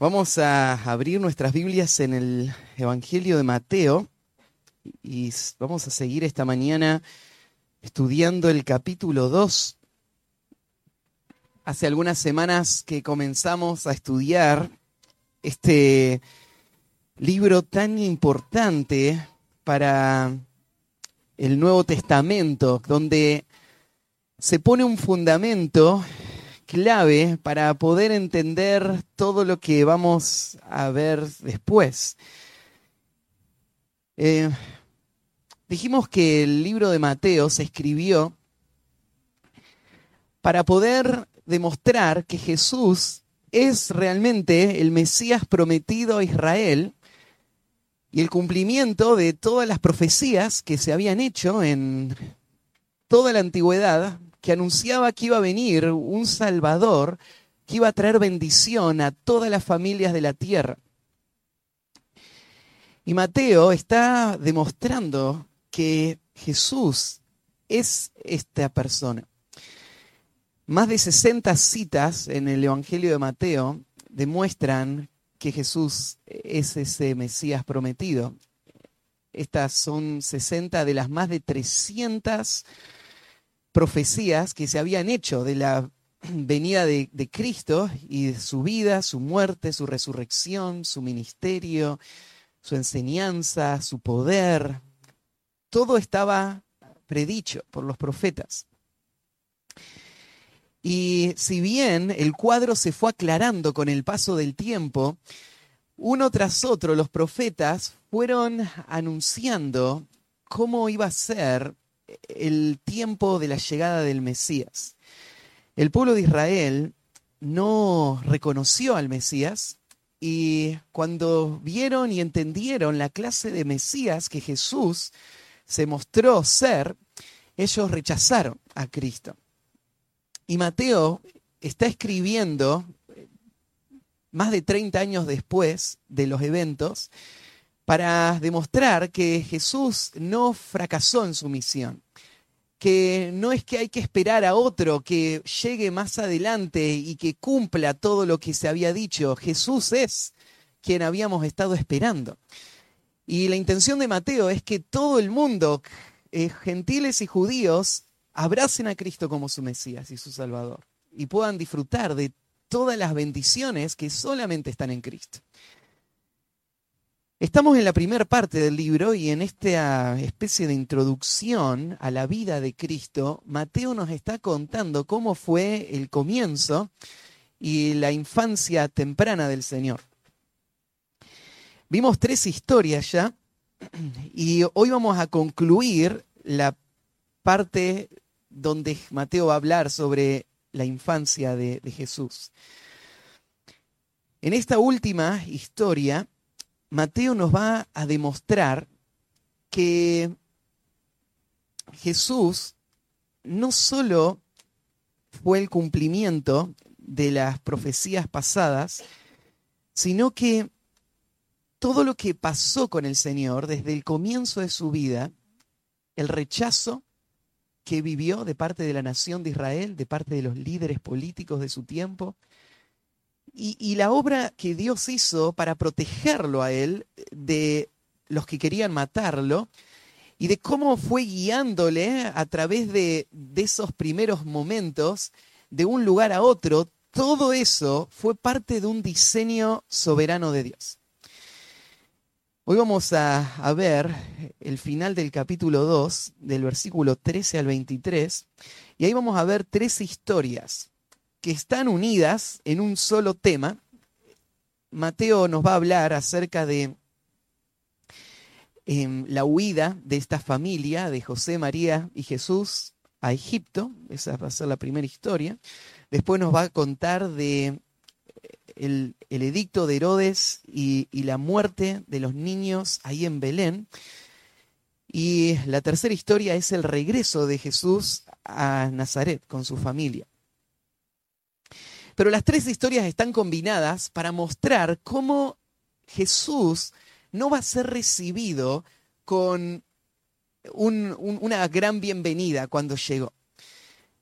Vamos a abrir nuestras Biblias en el Evangelio de Mateo y vamos a seguir esta mañana estudiando el capítulo 2. Hace algunas semanas que comenzamos a estudiar este libro tan importante para el Nuevo Testamento, donde se pone un fundamento clave para poder entender todo lo que vamos a ver después. Eh, dijimos que el libro de Mateo se escribió para poder demostrar que Jesús es realmente el Mesías prometido a Israel y el cumplimiento de todas las profecías que se habían hecho en toda la antigüedad que anunciaba que iba a venir un Salvador que iba a traer bendición a todas las familias de la tierra. Y Mateo está demostrando que Jesús es esta persona. Más de 60 citas en el Evangelio de Mateo demuestran que Jesús es ese Mesías prometido. Estas son 60 de las más de 300 profecías que se habían hecho de la venida de, Cristo y de su vida, su muerte, su resurrección, su ministerio, su enseñanza, su poder. Todo estaba predicho por los profetas. Y si bien el cuadro se fue aclarando con el paso del tiempo, uno tras otro los profetas fueron anunciando cómo iba a ser el tiempo de la llegada del Mesías. El pueblo de Israel no reconoció al Mesías y cuando vieron y entendieron la clase de Mesías que Jesús se mostró ser, ellos rechazaron a Cristo. Y Mateo está escribiendo más de 30 años después de los eventos, para demostrar que Jesús no fracasó en su misión, que no es que hay que esperar a otro que llegue más adelante y que cumpla todo lo que se había dicho, Jesús es quien habíamos estado esperando. Y la intención de Mateo es que todo el mundo, eh, gentiles y judíos, abracen a Cristo como su Mesías y su Salvador y puedan disfrutar de todas las bendiciones que solamente están en Cristo. Estamos en la primera parte del libro y en esta especie de introducción a la vida de Cristo, Mateo nos está contando cómo fue el comienzo y la infancia temprana del Señor. Vimos tres historias ya y hoy vamos a concluir la parte donde Mateo va a hablar sobre la infancia de, de Jesús. En esta última historia, Mateo nos va a demostrar que Jesús no solo fue el cumplimiento de las profecías pasadas, sino que todo lo que pasó con el Señor desde el comienzo de su vida, el rechazo que vivió de parte de la nación de Israel, de parte de los líderes políticos de su tiempo, y, la obra que Dios hizo para protegerlo a él de los que querían matarlo y de cómo fue guiándole a través de, esos primeros momentos de un lugar a otro, todo eso fue parte de un diseño soberano de Dios. Hoy vamos a, a ver el final del capítulo 2, del versículo 13 al 23, y ahí vamos a ver tres historias que están unidas en un solo tema. Mateo nos va a hablar acerca de em, la huida de esta familia, de José, María y Jesús a Egipto. Esa va a ser la primera historia. Después nos va a contar de el, edicto de Herodes y la muerte de los niños ahí en Belén. Y la tercera historia es el regreso de Jesús a Nazaret con su familia. Pero las tres historias están combinadas para mostrar cómo Jesús no va a ser recibido con una gran bienvenida cuando llegó.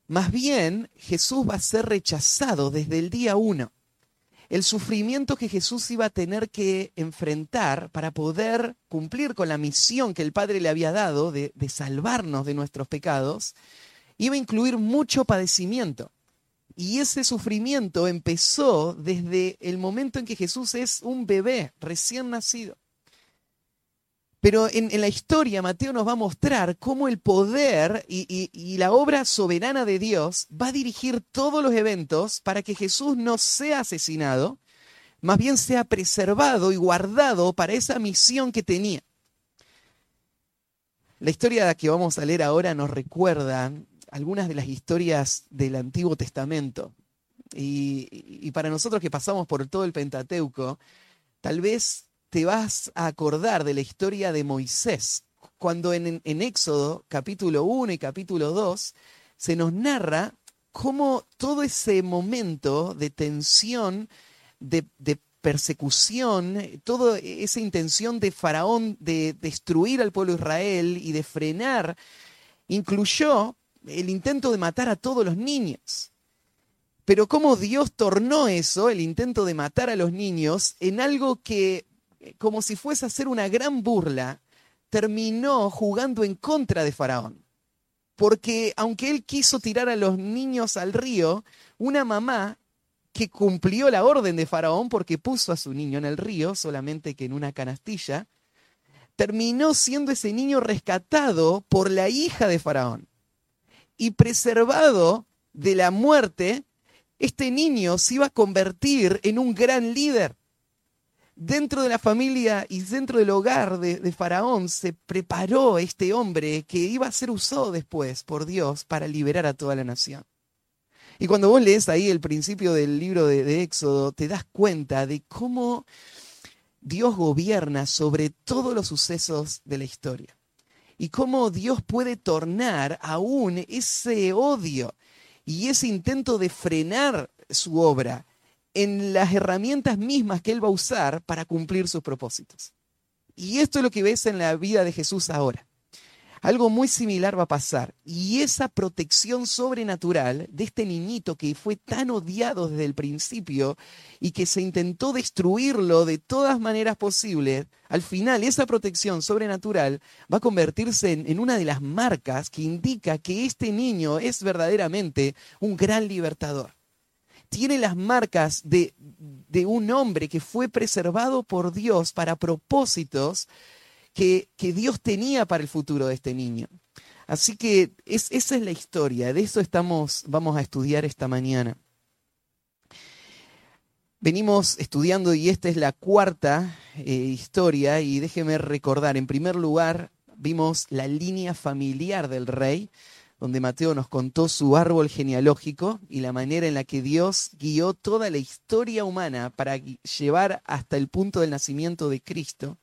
Más bien, Jesús va a ser rechazado desde el día uno. el sufrimiento que Jesús iba a tener que enfrentar para poder cumplir con la misión que el Padre le había dado de, salvarnos de nuestros pecados, iba a incluir mucho padecimiento. Y ese sufrimiento empezó desde el momento en que Jesús es un bebé recién nacido. Pero en, la historia Mateo nos va a mostrar cómo el poder y, y, la obra soberana de Dios va a dirigir todos los eventos para que Jesús no sea asesinado, más bien sea preservado y guardado para esa misión que tenía. La historia que vamos a leer ahora nos recuerda algunas de las historias del Antiguo Testamento. Y, para nosotros que pasamos por todo el Pentateuco, tal vez te vas a acordar de la historia de Moisés, cuando en, Éxodo capítulo 1 y capítulo 2 se nos narra cómo todo ese momento de tensión, de, de persecución, toda esa intención de Faraón de destruir al pueblo Israel y de frenar, incluyó el intento de matar a todos los niños. Pero cómo Dios tornó eso, el intento de matar a los niños, en algo que como si fuese a hacer una gran burla, terminó jugando en contra de Faraón. Porque aunque él quiso tirar a los niños al río, una mamá que cumplió la orden de Faraón porque puso a su niño en el río, solamente que en una canastilla, terminó siendo ese niño rescatado por la hija de Faraón. Y preservado de la muerte, este niño se iba a convertir en un gran líder dentro de la familia y dentro del hogar de, Faraón se preparó este hombre que iba a ser usado después por Dios para liberar a toda la nación. Y cuando vos lees ahí el principio del libro de, de Éxodo, te das cuenta de cómo Dios gobierna sobre todos los sucesos de la historia. Y cómo Dios puede tornar aún ese odio y ese intento de frenar su obra en las herramientas mismas que Él va a usar para cumplir sus propósitos. Y esto es lo que ves en la vida de Jesús ahora. Algo muy similar va a pasar. Y esa protección sobrenatural de este niñito que fue tan odiado desde el principio y que se intentó destruirlo de todas maneras posibles, al final esa protección sobrenatural va a convertirse en, una de las marcas que indica que este niño es verdaderamente un gran libertador tiene las marcas de, un hombre que fue preservado por Dios para propósitos que, Dios tenía para el futuro de este niño. Así que esa es la historia, de eso estamos, vamos a estudiar esta mañana. Venimos estudiando y esta es la cuarta eh, historia y déjeme recordar, en primer lugar vimos la línea familiar del rey, donde Mateo nos contó su árbol genealógico y la manera en la que Dios guió toda la historia humana para llevar hasta el punto del nacimiento de Cristo.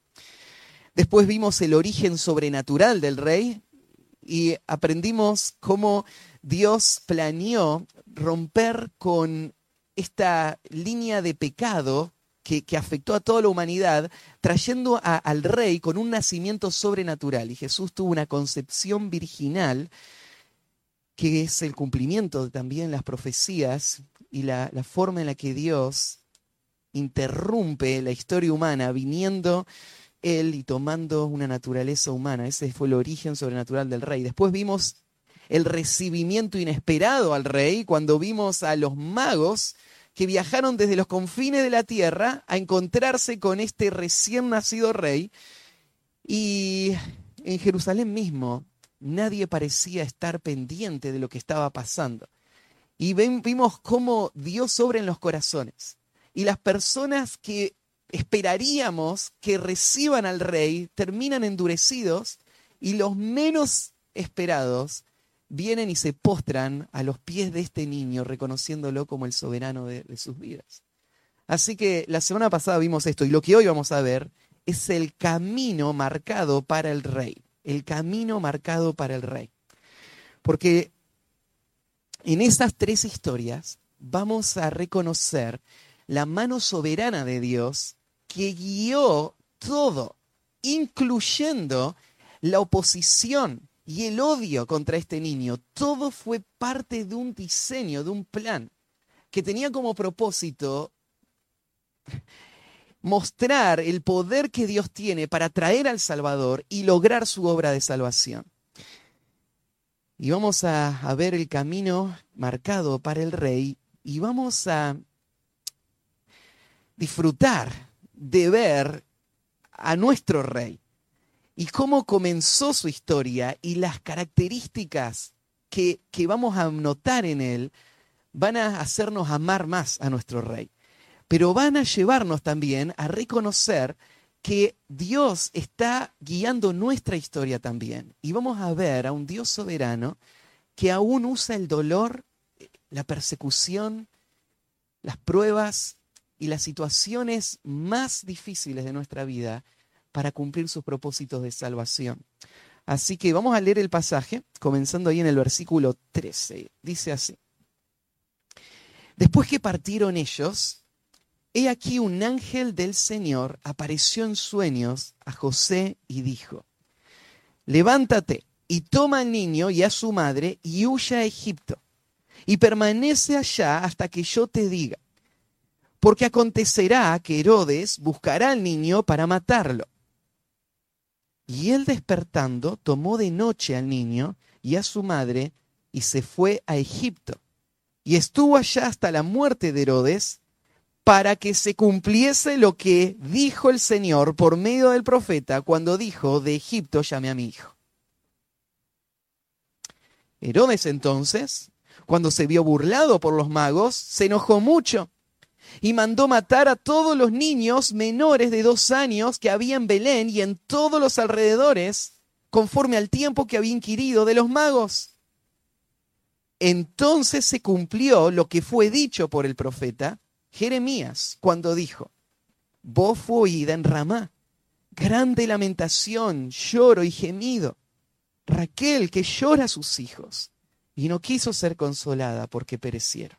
Después vimos el origen sobrenatural del rey y aprendimos cómo Dios planeó romper con esta línea de pecado que, afectó a toda la humanidad, trayendo al rey con un nacimiento sobrenatural. Y Jesús tuvo una concepción virginal que es el cumplimiento de también las profecías y la, forma en la que Dios interrumpe la historia humana viniendo él y tomando una naturaleza humana. Ese fue el origen sobrenatural del rey. Después vimos el recibimiento inesperado al rey cuando vimos a los magos que viajaron desde los confines de la tierra a encontrarse con este recién nacido rey. Y en Jerusalén mismo nadie parecía estar pendiente de lo que estaba pasando. Y vimos cómo Dios obra en los corazones. Y las personas que esperaríamos que reciban al rey terminan endurecidos y los menos esperados vienen y se postran a los pies de este niño reconociéndolo como el soberano de, sus vidas. Así que la semana pasada vimos esto y lo que hoy vamos a ver es el camino marcado para el rey el camino marcado para el rey. Porque en esas tres historias vamos a reconocer la mano soberana de Dios que guió todo, incluyendo la oposición y el odio contra este niño. Todo fue parte de un diseño, de un plan, que tenía como propósito mostrar el poder que Dios tiene para traer al Salvador y lograr su obra de salvación. Y vamos a, a ver el camino marcado para el rey y vamos a disfrutar de ver a nuestro rey y cómo comenzó su historia y las características que, que vamos a notar en él van a hacernos amar más a nuestro rey. Pero van a llevarnos también a reconocer que Dios está guiando nuestra historia también. Y vamos a ver a un Dios soberano que aún usa el dolor, la persecución, las pruebas y las situaciones más difíciles de nuestra vida para cumplir sus propósitos de salvación. Así que vamos a leer el pasaje, comenzando ahí en el versículo 13. Dice así. Después que partieron ellos, he aquí un ángel del Señor apareció en sueños a José y dijo, levántate y toma al niño y a su madre y huye a Egipto y permanece allá hasta que yo te diga porque acontecerá que Herodes buscará al niño para matarlo. Y él despertando tomó de noche al niño y a su madre y se fue a Egipto. Y estuvo allá hasta la muerte de Herodes para que se cumpliese lo que dijo el Señor por medio del profeta cuando dijo, de Egipto llamé a mi hijo. Herodes entonces, cuando se vio burlado por los magos, se enojó mucho y mandó matar a todos los niños menores de dos años que había en Belén y en todos los alrededores, conforme al tiempo que había inquirido de los magos. Entonces se cumplió lo que fue dicho por el profeta Jeremías cuando dijo, voz fue oída en Ramá, grande lamentación, lloro y gemido. Raquel que llora a sus hijos y no quiso ser consolada porque perecieron.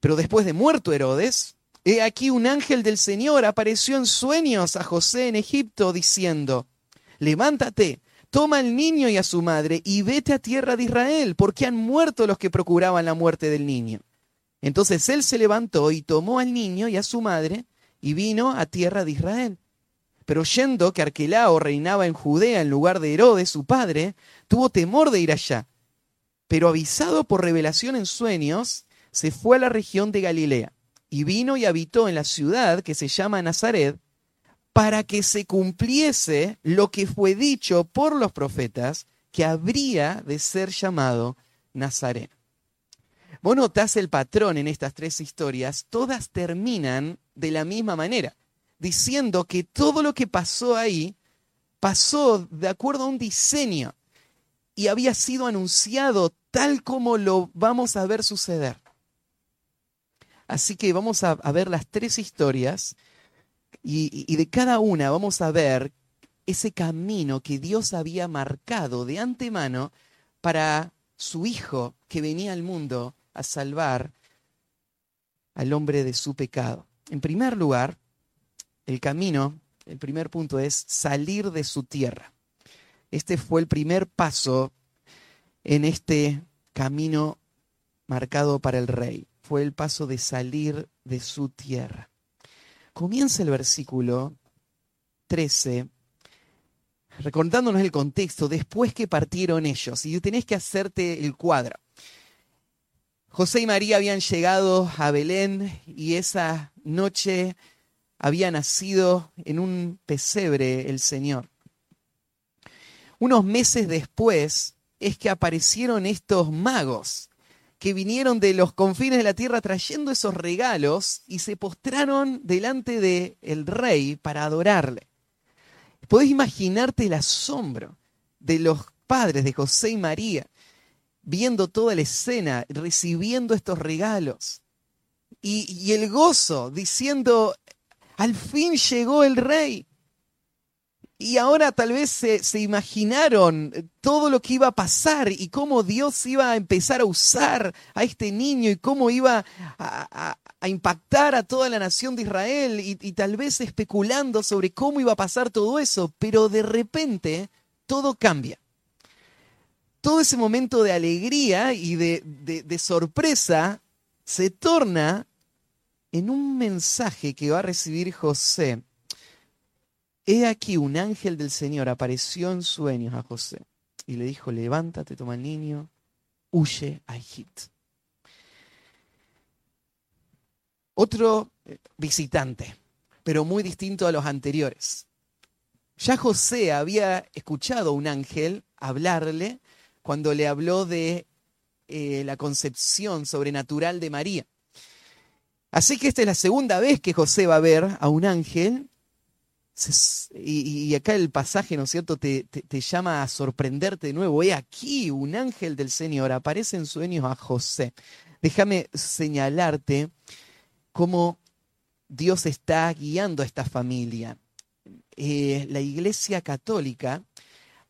Pero después de muerto Herodes, he aquí un ángel del Señor apareció en sueños a José en Egipto diciendo, levántate, toma al niño y a su madre y vete a tierra de Israel, porque han muerto los que procuraban la muerte del niño. Entonces él se levantó y tomó al niño y a su madre y vino a tierra de Israel. Pero oyendo que Arquelao reinaba en Judea en lugar de Herodes, su padre, tuvo temor de ir allá. Pero avisado por revelación en sueños, se fue a la región de Galilea y vino y habitó en la ciudad que se llama Nazaret para que se cumpliese lo que fue dicho por los profetas que habría de ser llamado Nazaret. Vos notás el patrón en estas tres historias, todas terminan de la misma manera, diciendo que todo lo que pasó ahí pasó de acuerdo a un diseño y había sido anunciado tal como lo vamos a ver suceder. Así que vamos a, ver las tres historias y, de cada una vamos a ver ese camino que Dios había marcado de antemano para su Hijo que venía al mundo a salvar al hombre de su pecado. En primer lugar, el camino, el primer punto es salir de su tierra. Este fue el primer paso en este camino marcado para el rey fue el paso de salir de su tierra. Comienza el versículo 13 recordándonos el contexto, después que partieron ellos, y tenés que hacerte el cuadro. José y María habían llegado a Belén y esa noche había nacido en un pesebre el Señor. Unos meses después es que aparecieron estos magos que vinieron de los confines de la tierra trayendo esos regalos y se postraron delante del el rey para adorarle. Podés imaginarte el asombro de los padres de José y María viendo toda la escena, recibiendo estos regalos. Y, y el gozo diciendo, al fin llegó el rey. Y ahora tal vez se, imaginaron todo lo que iba a pasar y cómo Dios iba a empezar a usar a este niño y cómo iba a, impactar a toda la nación de Israel y, tal vez especulando sobre cómo iba a pasar todo eso, pero de repente todo cambia. Todo ese momento de alegría y de sorpresa se torna en un mensaje que va a recibir José, he aquí un ángel del Señor apareció en sueños a José y le dijo, levántate, toma el niño, huye a Egipto. Otro eh, visitante, pero muy distinto a los anteriores. Ya José había escuchado a un ángel hablarle cuando le habló de eh, la concepción sobrenatural de María. Así que esta es la segunda vez que José va a ver a un ángel. Y, acá el pasaje, ¿no es cierto?, te, te, llama a sorprenderte de nuevo. He aquí, un ángel del Señor aparece en sueños a José. Déjame señalarte cómo Dios está guiando a esta familia. Eh, la Iglesia Católica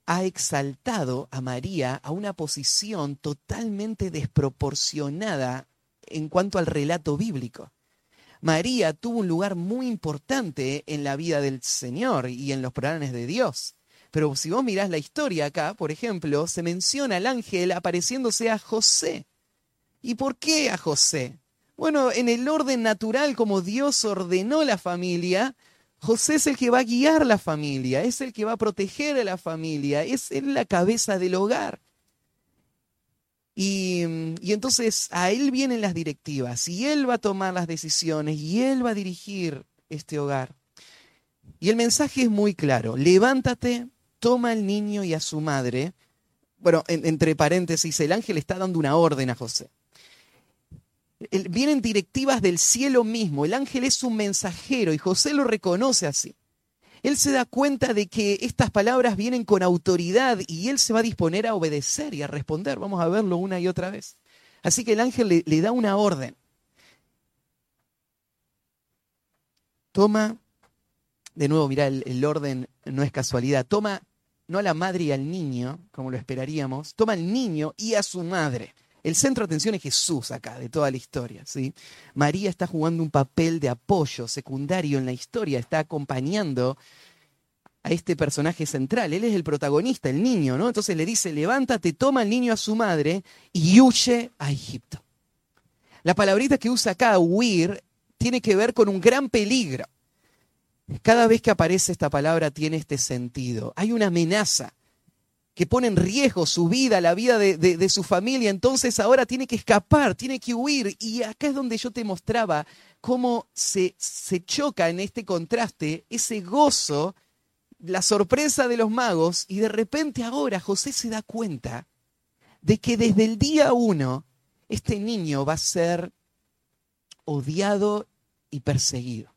ha exaltado a María a una posición totalmente desproporcionada en cuanto al relato bíblico. María tuvo un lugar muy importante en la vida del Señor y en los planes de Dios. Pero si vos mirás la historia acá, por ejemplo, se menciona al ángel apareciéndose a José. ¿Y por qué a José? Bueno, en el orden natural como Dios ordenó la familia, José es el que va a guiar la familia, es el que va a proteger a la familia, es la cabeza del hogar. Y, entonces a él vienen las directivas y él va a tomar las decisiones y él va a dirigir este hogar. Y el mensaje es muy claro, levántate, toma al niño y a su madre. Bueno, entre paréntesis, el ángel está dando una orden a José. vienen directivas del cielo mismo, el ángel es un mensajero y José lo reconoce así él se da cuenta de que estas palabras vienen con autoridad y él se va a disponer a obedecer y a responder. Vamos a verlo una y otra vez. Así que el ángel le, da una orden. Toma, de nuevo, mira, el, el orden no es casualidad. Toma no a la madre y al niño, como lo esperaríamos, toma al niño y a su madre. El centro de atención es Jesús acá, de toda la historia. ¿sí? María está jugando un papel de apoyo secundario en la historia, está acompañando a este personaje central. Él es el protagonista, el niño, ¿no? Entonces le dice, levántate, toma al niño a su madre y huye a Egipto. La palabrita que usa acá, huir, tiene que ver con un gran peligro. Cada vez que aparece esta palabra tiene este sentido. Hay una amenaza que pone en riesgo su vida, la vida de, su familia, entonces ahora tiene que escapar, tiene que huir. Y acá es donde yo te mostraba cómo se, se choca en este contraste ese gozo, la sorpresa de los magos, y de repente ahora José se da cuenta de que desde el día uno este niño va a ser odiado y perseguido.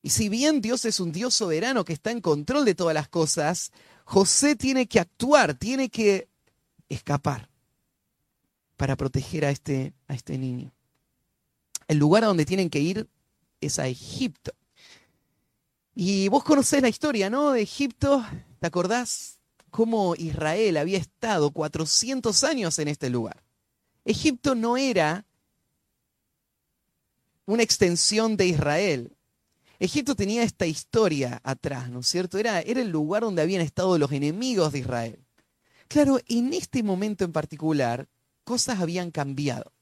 Y si bien Dios es un Dios soberano que está en control de todas las cosas, José tiene que actuar, tiene que escapar para proteger a este, a este niño. El lugar a donde tienen que ir es a Egipto. Y vos conocés la historia, ¿no? De Egipto, ¿te acordás cómo Israel había estado 400 años en este lugar? Egipto no era una extensión de Israel. Egipto tenía esta historia atrás, ¿no es cierto? Era, era el lugar donde habían estado los enemigos de Israel. Claro, en este momento en particular, cosas habían cambiado.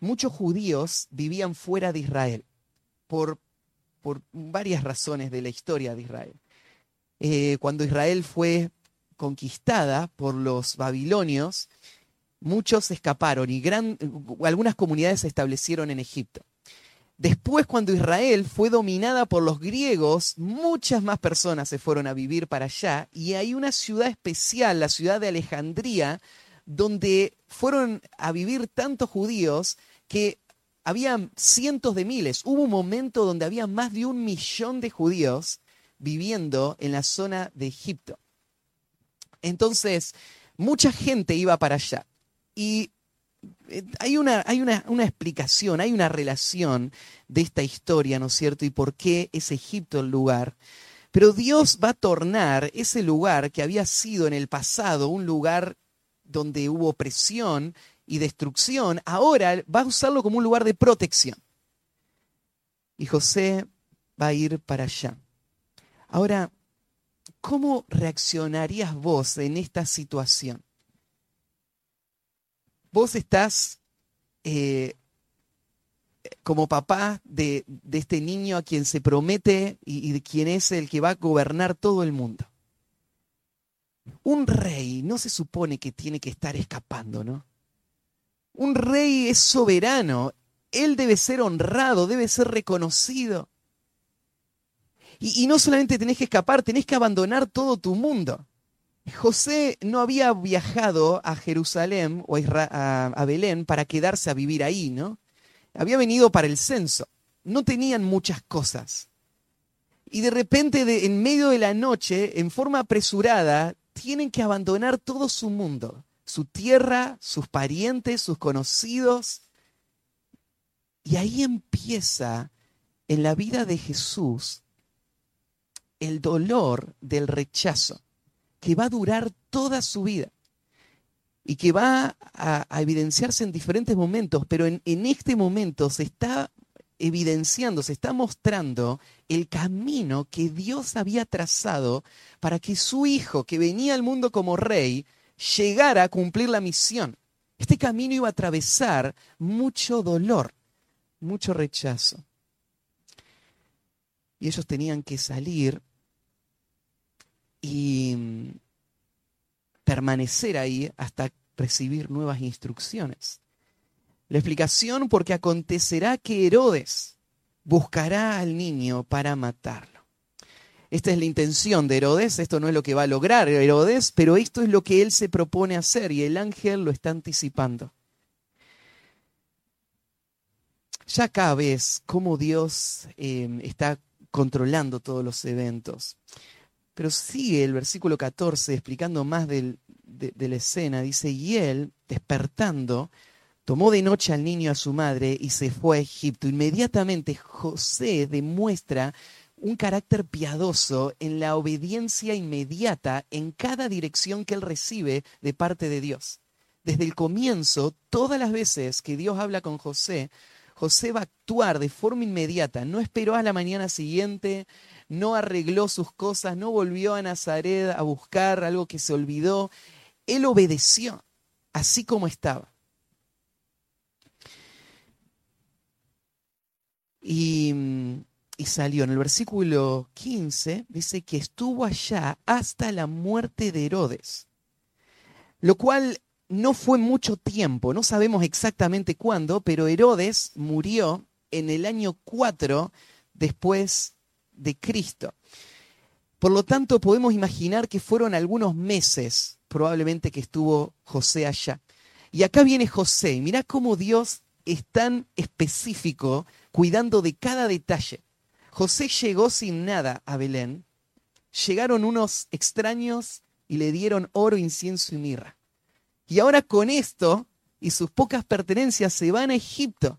Muchos judíos vivían fuera de Israel por, por varias razones de la historia de Israel. Eh, cuando Israel fue conquistada por los babilonios, muchos escaparon y gran, algunas comunidades se establecieron en Egipto. Después, cuando Israel fue dominada por los griegos, muchas más personas se fueron a vivir para allá y hay una ciudad especial, la ciudad de Alejandría, donde fueron a vivir tantos judíos que había cientos de miles. Hubo un momento donde había más de un millón de judíos viviendo en la zona de Egipto. Entonces, mucha gente iba para allá. Y hay, una, hay una, una, explicación, hay una relación de esta historia, ¿no es cierto? Y por qué es Egipto el lugar. Pero Dios va a tornar ese lugar que había sido en el pasado un lugar donde hubo opresión y destrucción, ahora va a usarlo como un lugar de protección. Y José va a ir para allá. Ahora, ¿cómo reaccionarías vos en esta situación? Vos estás eh, como papá de, este niño a quien se promete y, y de quien es el que va a gobernar todo el mundo. Un rey no se supone que tiene que estar escapando, ¿no? Un rey es soberano, él debe ser honrado, debe ser reconocido. Y, no solamente tenés que escapar, tenés que abandonar todo tu mundo. José no había viajado a Jerusalén o a, Belén para quedarse a vivir ahí, ¿no? Había venido para el censo. No tenían muchas cosas. Y de repente, en medio de la noche, en forma apresurada, tienen que abandonar todo su mundo, su tierra, sus parientes, sus conocidos. Y ahí empieza en la vida de Jesús el dolor del rechazo, que va a durar toda su vida y que va a, evidenciarse en diferentes momentos, pero en, este momento se está evidenciando, se está mostrando el camino que Dios había trazado para que su hijo, que venía al mundo como rey, llegara a cumplir la misión. Este camino iba a atravesar mucho dolor, mucho rechazo. Y ellos tenían que salir y mm, permanecer ahí hasta recibir nuevas instrucciones. La explicación porque acontecerá que Herodes buscará al niño para matarlo. Esta es la intención de Herodes, esto no es lo que va a lograr Herodes, pero esto es lo que él se propone hacer y el ángel lo está anticipando. Ya acá ves cómo Dios eh, está controlando todos los eventos. Pero sigue el versículo 14 explicando más de, la escena. Dice, y él, despertando, tomó de noche al niño a su madre y se fue a Egipto. Inmediatamente José demuestra un carácter piadoso en la obediencia inmediata en cada dirección que él recibe de parte de Dios. Desde el comienzo, todas las veces que Dios habla con José, José va a actuar de forma inmediata, no esperó a la mañana siguiente, no arregló sus cosas, no volvió a Nazaret a buscar algo que se olvidó. Él obedeció, así como estaba. Y, y, salió. En el versículo 15 dice que estuvo allá hasta la muerte de Herodes, lo cual no fue mucho tiempo, no sabemos exactamente cuándo, pero Herodes murió en el año 4 después de Cristo. Por lo tanto, podemos imaginar que fueron algunos meses probablemente que estuvo José allá. Y acá viene José, y mirá cómo Dios es tan específico cuidando de cada detalle. José llegó sin nada a Belén, llegaron unos extraños y le dieron oro, incienso y mirra. Y ahora con esto y sus pocas pertenencias se van a Egipto.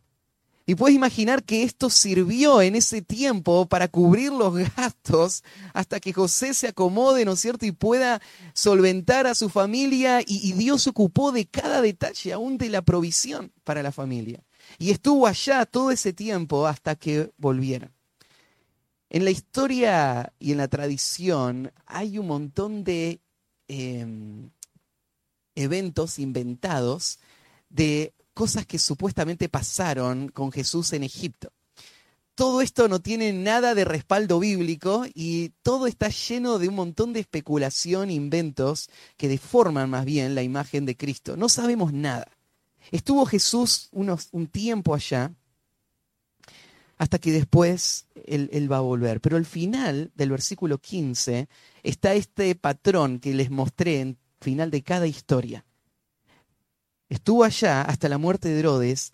Y puedes imaginar que esto sirvió en ese tiempo para cubrir los gastos hasta que José se acomode, ¿no es cierto? Y pueda solventar a su familia y, Dios ocupó de cada detalle, aún de la provisión para la familia. Y estuvo allá todo ese tiempo hasta que volviera. En la historia y en la tradición hay un montón de em, eventos inventados de cosas que supuestamente pasaron con Jesús en Egipto. Todo esto no tiene nada de respaldo bíblico y todo está lleno de un montón de especulación, inventos que deforman más bien la imagen de Cristo. No sabemos nada. Estuvo Jesús unos, un tiempo allá hasta que después él, él, va a volver. Pero al final del versículo 15 está este patrón que les mostré en final de cada historia estuvo allá hasta la muerte de Herodes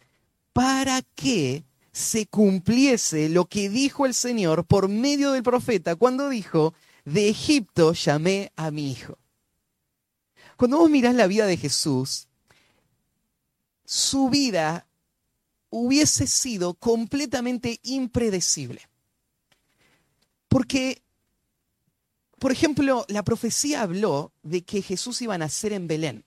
para que se cumpliese lo que dijo el Señor por medio del profeta cuando dijo, de Egipto llamé a mi hijo. Cuando vos mirás la vida de Jesús, su vida hubiese sido completamente impredecible. Porque, por ejemplo, la profecía habló de que Jesús iba a nacer en Belén.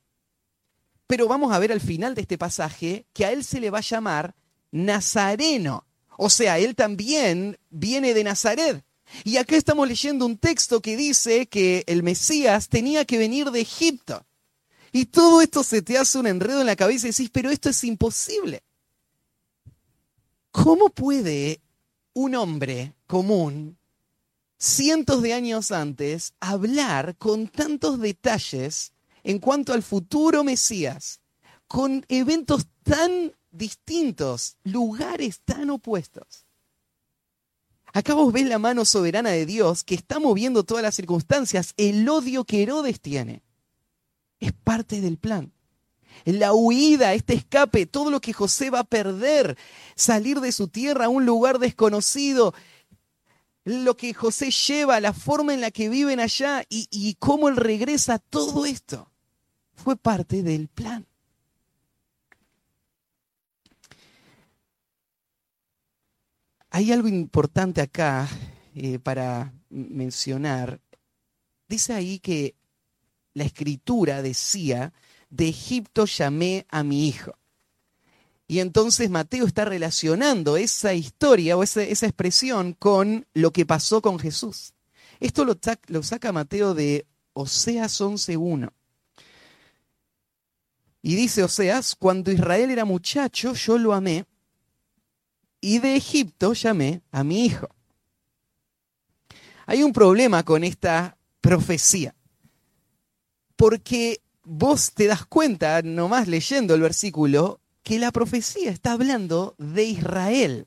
Pero vamos a ver al final de este pasaje que a él se le va a llamar Nazareno. O sea, él también viene de Nazaret. Y acá estamos leyendo un texto que dice que el Mesías tenía que venir de Egipto. Y todo esto se te hace un enredo en la cabeza y decís, pero esto es imposible. ¿Cómo puede un hombre común, cientos de años antes, hablar con tantos detalles en cuanto al futuro Mesías, con eventos tan distintos, lugares tan opuestos? Acá vos ves la mano soberana de Dios que está moviendo todas las circunstancias, el odio que Herodes tiene. Es parte del plan. La huida, este escape, todo lo que José va a perder, salir de su tierra a un lugar desconocido, lo que José lleva, la forma en la que viven allá y, cómo él regresa, todo esto fue parte del plan. Hay algo importante acá eh, para mencionar. Dice ahí que la escritura decía, de Egipto llamé a mi hijo. Y entonces Mateo está relacionando esa historia o esa, expresión con lo que pasó con Jesús. Esto lo, lo saca Mateo de Oseas 11.1. Y dice Oseas, cuando Israel era muchacho, yo lo amé y de Egipto llamé a mi hijo. Hay un problema con esta profecía, porque vos te das cuenta, nomás leyendo el versículo, que la profecía está hablando de Israel.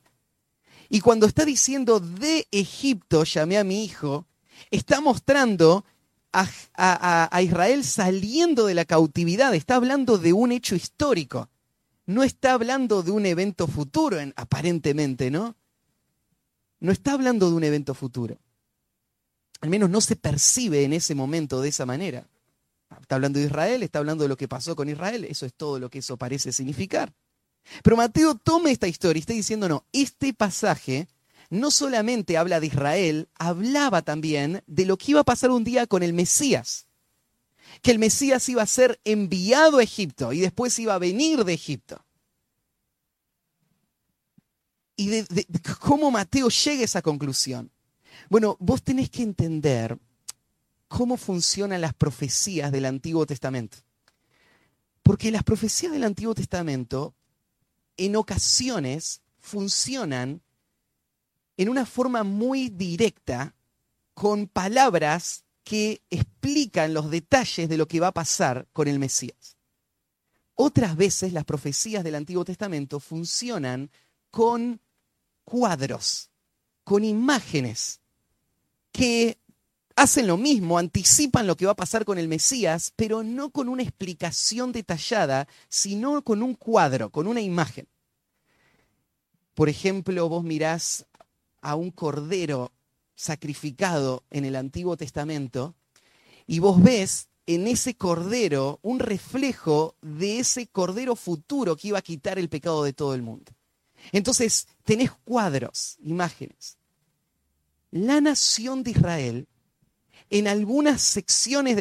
Y cuando está diciendo de Egipto llamé a mi hijo, está mostrando a, a, Israel saliendo de la cautividad, está hablando de un hecho histórico no está hablando de un evento futuro, aparentemente, ¿no? No está hablando de un evento futuro. Al menos no se percibe en ese momento de esa manera. Está hablando de Israel, está hablando de lo que pasó con Israel, eso es todo lo que eso parece significar. Pero Mateo toma esta historia y está diciendo, no, este pasaje no solamente habla de Israel, hablaba también de lo que iba a pasar un día con el Mesías que el Mesías iba a ser enviado a Egipto y después iba a venir de Egipto. ¿Y de, cómo Mateo llega a esa conclusión? Bueno, vos tenés que entender cómo funcionan las profecías del Antiguo Testamento. Porque las profecías del Antiguo Testamento en ocasiones funcionan en una forma muy directa con palabras que explican los detalles de lo que va a pasar con el Mesías. Otras veces las profecías del Antiguo Testamento funcionan con cuadros, con imágenes que hacen lo mismo, anticipan lo que va a pasar con el Mesías, pero no con una explicación detallada, sino con un cuadro, con una imagen. Por ejemplo, vos mirás a un cordero sacrificado en el Antiguo Testamento y vos ves en ese cordero un reflejo de ese cordero futuro que iba a quitar el pecado de todo el mundo. Entonces, tenés cuadros, imágenes. La nación de Israel, en algunas secciones,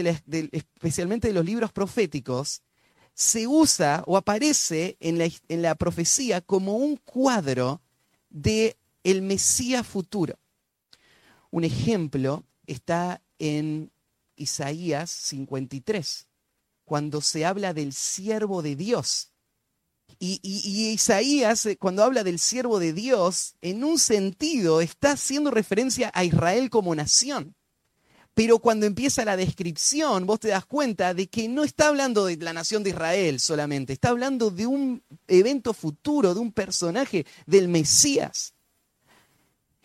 especialmente de los libros proféticos, se usa o aparece en la, en la profecía como un cuadro de el Mesías futuro. Un ejemplo está en Isaías 53, cuando se habla del siervo de Dios. Y, Isaías, eh, cuando habla del siervo de Dios, en un sentido está haciendo referencia a Israel como nación. Pero cuando empieza la descripción, vos te das cuenta de que no está hablando de la nación de Israel solamente, está hablando de un evento futuro, de un personaje, del Mesías.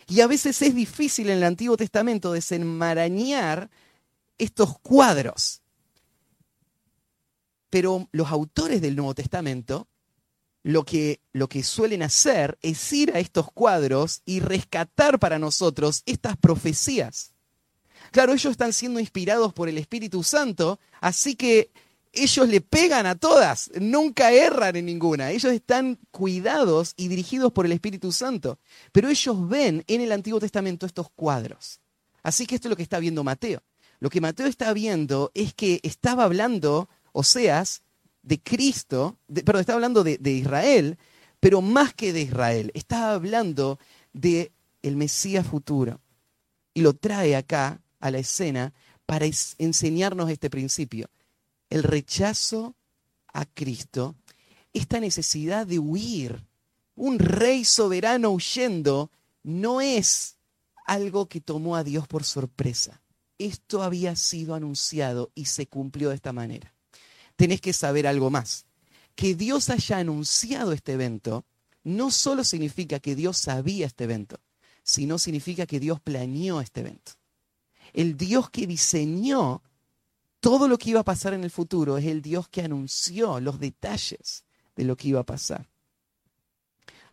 Y a veces es difícil en el Antiguo Testamento desenmarañar estos cuadros. Pero los autores del Nuevo Testamento lo que, lo que suelen hacer es ir a estos cuadros y rescatar para nosotros estas profecías. Claro, ellos están siendo inspirados por el Espíritu Santo, así que ellos le pegan a todas, nunca erran en ninguna. Ellos están cuidados y dirigidos por el Espíritu Santo. Pero ellos ven en el Antiguo Testamento estos cuadros. Así que esto es lo que está viendo Mateo. Lo que Mateo está viendo es que estaba hablando, Oseas, de Cristo, perdón, estaba hablando de, de, Israel, pero más que de Israel, estaba hablando de el Mesías futuro. Y lo trae acá a la escena para enseñarnos este principio el rechazo a Cristo, esta necesidad de huir un rey soberano huyendo no es algo que tomó a Dios por sorpresa. Esto había sido anunciado y se cumplió de esta manera. Tenés que saber algo más. Que Dios haya anunciado este evento no solo significa que Dios sabía este evento, sino significa que Dios planeó este evento. El Dios que diseñó todo lo que iba a pasar en el futuro es el Dios que anunció los detalles de lo que iba a pasar.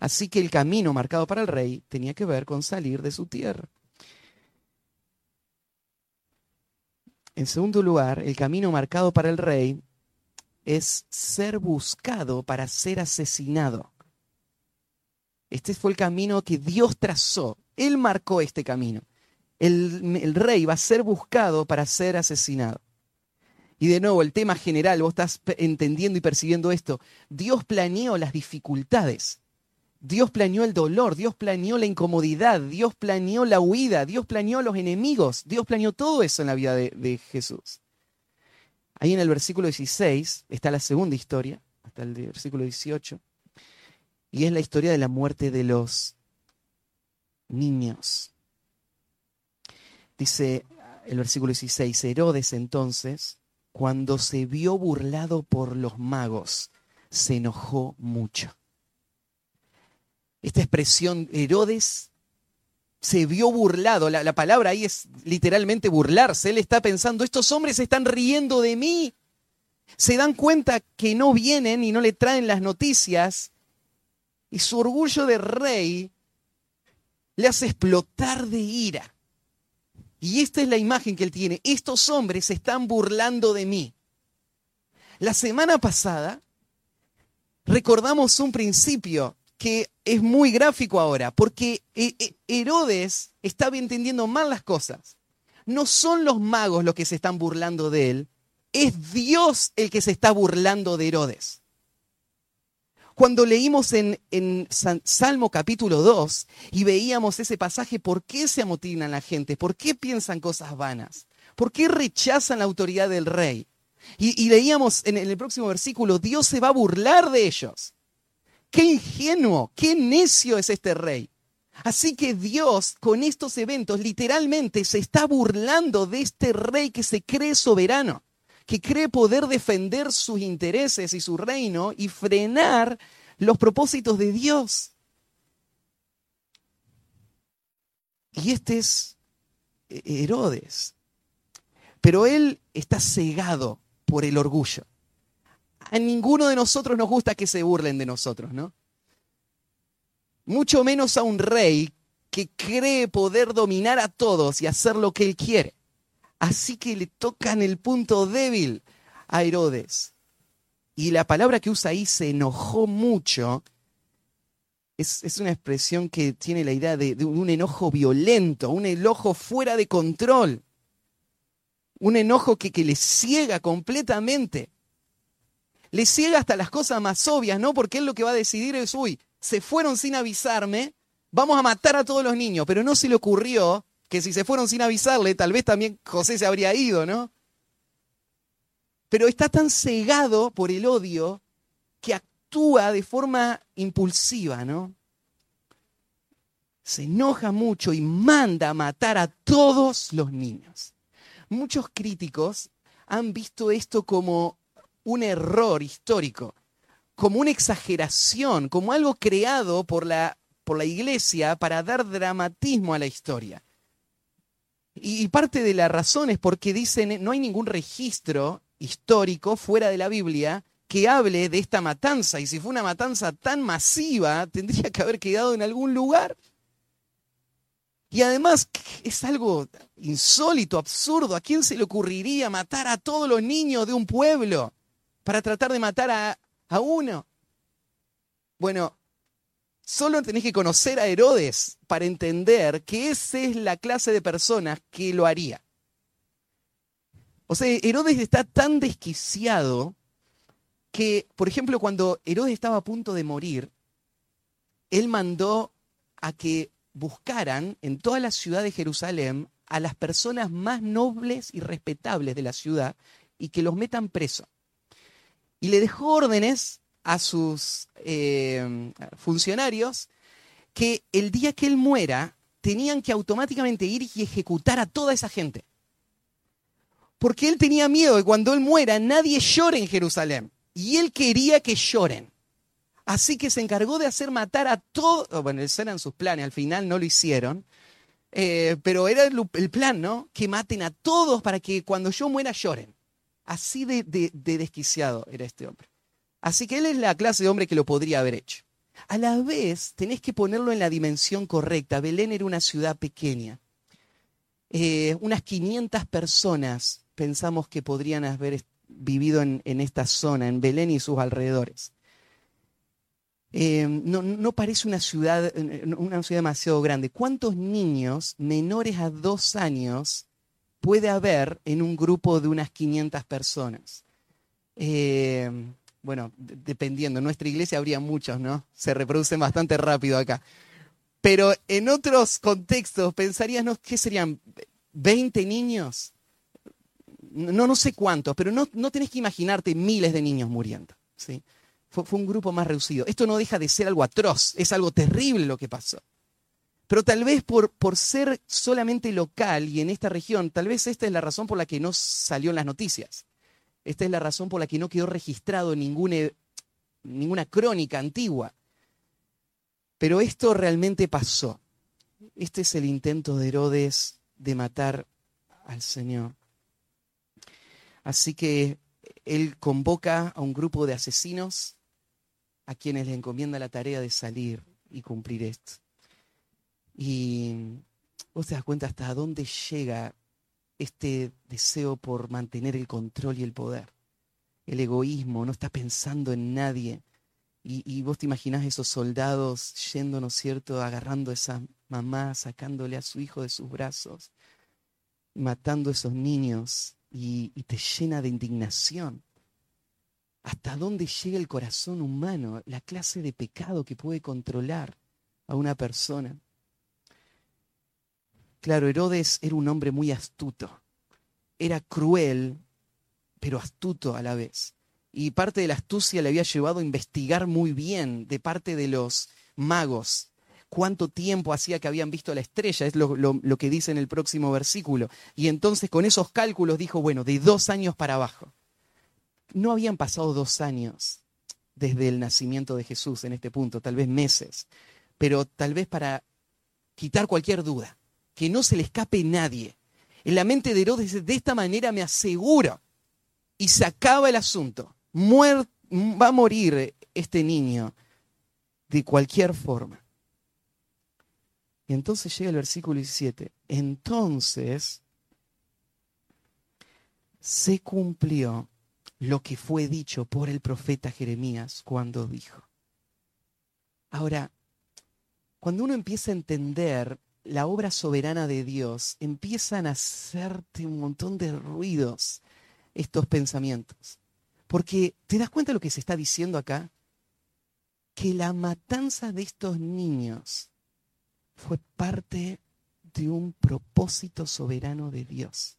Así que el camino marcado para el rey tenía que ver con salir de su tierra. En segundo lugar, el camino marcado para el rey es ser buscado para ser asesinado. Este fue el camino que Dios trazó. Él marcó este camino. El, rey va a ser buscado para ser asesinado. Y de nuevo, el tema general, vos estás entendiendo y percibiendo esto. Dios planeó las dificultades Dios planeó el dolor, Dios planeó la incomodidad, Dios planeó la huida, Dios planeó los enemigos, Dios planeó todo eso en la vida de, Jesús. Ahí en el versículo 16 está la segunda historia, hasta el versículo 18, y es la historia de la muerte de los niños. Dice el versículo 16, Herodes entonces, cuando se vio burlado por los magos, se enojó mucho esta expresión, Herodes se vio burlado, la, la, palabra ahí es literalmente burlarse, él está pensando, estos hombres están riendo de mí, se dan cuenta que no vienen y no le traen las noticias, y su orgullo de rey le hace explotar de ira. Y esta es la imagen que él tiene, estos hombres se están burlando de mí. La semana pasada recordamos un principio que es muy gráfico ahora, porque eh, eh, Herodes estaba entendiendo mal las cosas. No son los magos los que se están burlando de él, es Dios el que se está burlando de Herodes. Cuando leímos en, Salmo capítulo 2 y veíamos ese pasaje, ¿por qué se amotinan la gente? ¿Por qué piensan cosas vanas? ¿Por qué rechazan la autoridad del rey? Y leíamos en el próximo versículo, Dios se va a burlar de ellos. Qué ingenuo, qué necio es este rey. Así que Dios con estos eventos literalmente se está burlando de este rey que se cree soberano, que cree poder defender sus intereses y su reino y frenar los propósitos de Dios. Y este es Herodes. Pero él está cegado por el orgullo. A ninguno de nosotros nos gusta que se burlen de nosotros, ¿no? Mucho menos a un rey que cree poder dominar a todos y hacer lo que él quiere. Así que le tocan el punto débil a Herodes. Y la palabra que usa ahí, se enojó mucho, es, una expresión que tiene la idea de, de un enojo violento, un enojo fuera de control, un enojo que, que le ciega completamente le ciega hasta las cosas más obvias, ¿no? Porque él lo que va a decidir es, uy, se fueron sin avisarme, vamos a matar a todos los niños, pero no se le ocurrió que si se fueron sin avisarle, tal vez también José se habría ido, ¿no? Pero está tan cegado por el odio que actúa de forma impulsiva, ¿no? Se enoja mucho y manda a matar a todos los niños. Muchos críticos han visto esto como un error histórico, como una exageración, como algo creado por la, por la iglesia para dar dramatismo a la historia. Y parte de la razón es porque dicen, no hay ningún registro histórico fuera de la Biblia que hable de esta matanza. Y si fue una matanza tan masiva, tendría que haber quedado en algún lugar. Y además es algo insólito, absurdo. ¿A quién se le ocurriría matar a todos los niños de un pueblo? para tratar de matar a, a uno. Bueno, solo tenés que conocer a Herodes para entender que esa es la clase de personas que lo haría. O sea, Herodes está tan desquiciado que, por ejemplo, cuando Herodes estaba a punto de morir, él mandó a que buscaran en toda la ciudad de Jerusalén a las personas más nobles y respetables de la ciudad y que los metan presos y le dejó órdenes a sus eh, funcionarios que el día que él muera tenían que automáticamente ir y ejecutar a toda esa gente. Porque él tenía miedo de cuando él muera nadie llore en Jerusalén. Y él quería que lloren. Así que se encargó de hacer matar a todos. Bueno, esos eran sus planes, al final no lo hicieron. Eh, pero era el, plan, ¿no? Que maten a todos para que cuando yo muera lloren. Así de desquiciado era este hombre. Así que él es la clase de hombre que lo podría haber hecho. A la vez, tenés que ponerlo en la dimensión correcta. Belén era una ciudad pequeña. Eh, unas 500 personas pensamos que podrían haber vivido en, esta zona, en Belén y sus alrededores. Eh, no, parece una ciudad, una ciudad demasiado grande. ¿Cuántos niños menores a dos años puede haber en un grupo de unas 500 personas? Eh, bueno, dependiendo, en nuestra iglesia habría muchos, ¿no? Se reproducen bastante rápido acá. Pero en otros contextos pensarías, ¿no? ¿Qué serían? ¿20 niños? No, no sé cuántos, pero no, no tenés que imaginarte miles de niños muriendo, ¿sí? Fue, fue un grupo más reducido. Esto no deja de ser algo atroz, es algo terrible lo que pasó. Pero tal vez por, por, ser solamente local y en esta región, tal vez esta es la razón por la que no salió en las noticias. Esta es la razón por la que no quedó registrado ninguna, ninguna crónica antigua. Pero esto realmente pasó. Este es el intento de Herodes de matar al Señor. Así que él convoca a un grupo de asesinos a quienes le encomienda la tarea de salir y cumplir esto. Y vos te das cuenta hasta dónde llega este deseo por mantener el control y el poder. El egoísmo, no está pensando en nadie. Y, vos te imaginás esos soldados yendo, ¿no es cierto?, agarrando a esa mamá, sacándole a su hijo de sus brazos, matando a esos niños y, y te llena de indignación. ¿Hasta dónde llega el corazón humano? La clase de pecado que puede controlar a una persona. Claro, Herodes era un hombre muy astuto. Era cruel, pero astuto a la vez. Y parte de la astucia le había llevado a investigar muy bien de parte de los magos cuánto tiempo hacía que habían visto la estrella, es lo, lo, que dice en el próximo versículo. Y entonces con esos cálculos dijo, bueno, de dos años para abajo. No habían pasado dos años desde el nacimiento de Jesús en este punto, tal vez meses, pero tal vez para quitar cualquier duda que no se le escape nadie. En la mente de Herodes, de esta manera me aseguro, y se acaba el asunto. va a morir este niño de cualquier forma. Y entonces llega el versículo 17. Entonces se cumplió lo que fue dicho por el profeta Jeremías cuando dijo. Ahora, cuando uno empieza a entender la obra soberana de Dios, empiezan a hacerte un montón de ruidos estos pensamientos. Porque te das cuenta de lo que se está diciendo acá, que la matanza de estos niños fue parte de un propósito soberano de Dios.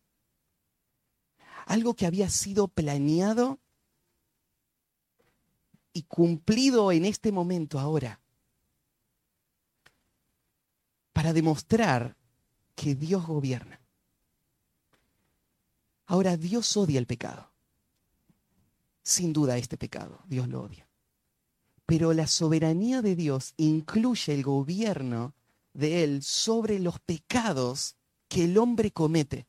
Algo que había sido planeado y cumplido en este momento ahora para demostrar que Dios gobierna. Ahora, Dios odia el pecado. Sin duda este pecado, Dios lo odia. Pero la soberanía de Dios incluye el gobierno de Él sobre los pecados que el hombre comete.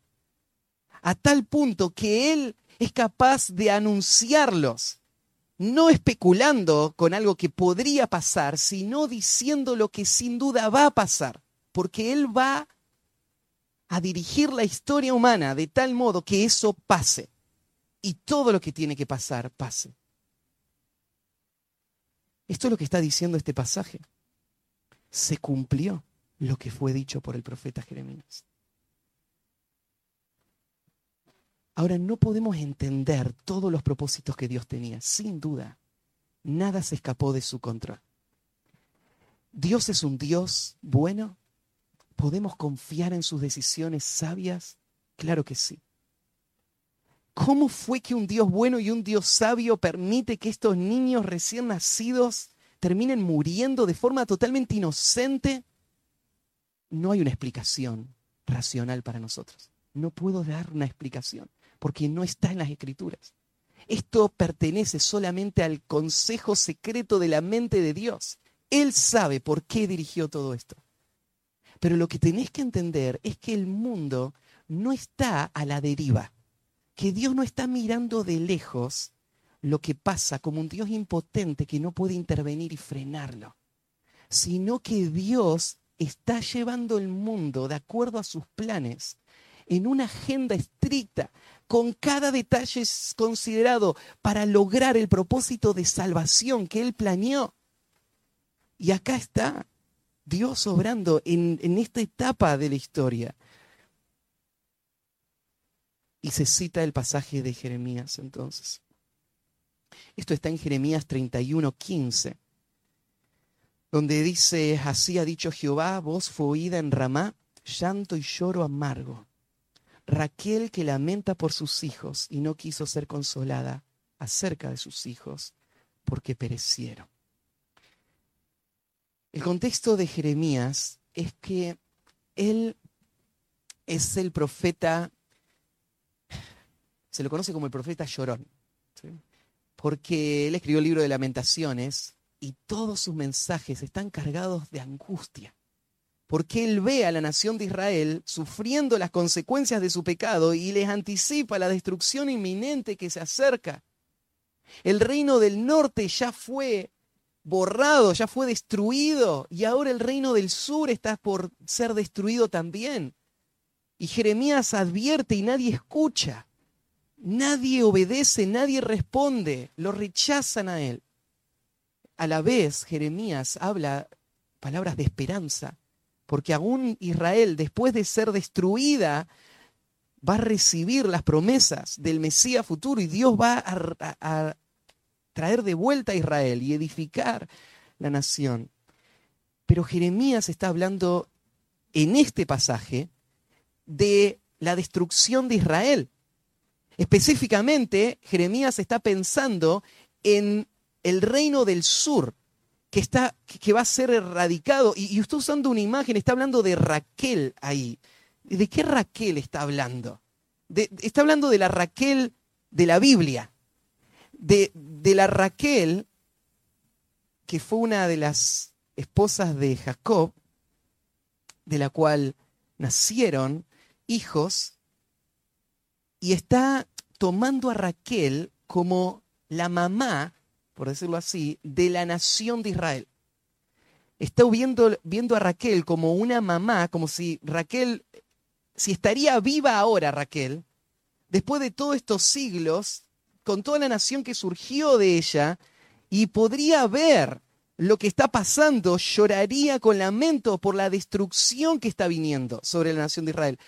A tal punto que Él es capaz de anunciarlos, no especulando con algo que podría pasar, sino diciendo lo que sin duda va a pasar porque Él va a dirigir la historia humana de tal modo que eso pase y todo lo que tiene que pasar pase. Esto es lo que está diciendo este pasaje. Se cumplió lo que fue dicho por el profeta Jeremías. Ahora no podemos entender todos los propósitos que Dios tenía, sin duda. Nada se escapó de su control. Dios es un Dios bueno, ¿Podemos confiar en sus decisiones sabias? Claro que sí. ¿Cómo fue que un Dios bueno y un Dios sabio permite que estos niños recién nacidos terminen muriendo de forma totalmente inocente? No hay una explicación racional para nosotros. No puedo dar una explicación porque no está en las escrituras. Esto pertenece solamente al consejo secreto de la mente de Dios. Él sabe por qué dirigió todo esto. Pero lo que tenés que entender es que el mundo no está a la deriva, que Dios no está mirando de lejos lo que pasa como un Dios impotente que no puede intervenir y frenarlo, sino que Dios está llevando el mundo de acuerdo a sus planes en una agenda estricta, con cada detalle considerado para lograr el propósito de salvación que Él planeó. Y acá está Dios obrando en, esta etapa de la historia. Y se cita el pasaje de Jeremías entonces. Esto está en Jeremías 31, 15, donde dice, así ha dicho Jehová, voz fue oída en Ramá, llanto y lloro amargo. Raquel que lamenta por sus hijos y no quiso ser consolada acerca de sus hijos porque perecieron. El contexto de Jeremías es que él es el profeta, se lo conoce como el profeta llorón, porque él escribió el libro de lamentaciones y todos sus mensajes están cargados de angustia, porque él ve a la nación de Israel sufriendo las consecuencias de su pecado y les anticipa la destrucción inminente que se acerca. El reino del norte ya fue borrado, ya fue destruido y ahora el reino del sur está por ser destruido también. Y Jeremías advierte y nadie escucha, nadie obedece, nadie responde, lo rechazan a él. A la vez Jeremías habla palabras de esperanza, porque aún Israel, después de ser destruida, va a recibir las promesas del Mesías futuro y Dios va a, traer de vuelta a Israel y edificar la nación. Pero Jeremías está hablando en este pasaje de la destrucción de Israel. Específicamente, Jeremías está pensando en el reino del sur, que, está, que va a ser erradicado. Y, usted usando una imagen, está hablando de Raquel ahí. ¿De qué Raquel está hablando? Está hablando de la Raquel de la Biblia de, la Raquel, que fue una de las esposas de Jacob, de la cual nacieron hijos, y está tomando a Raquel como la mamá, por decirlo así, de la nación de Israel. Está viendo, viendo a Raquel como una mamá, como si Raquel, si estaría viva ahora Raquel, después de todos estos siglos, con toda la nación que surgió de ella y podría ver lo que está pasando, lloraría con lamento por la destrucción que está viniendo sobre la nación de Israel,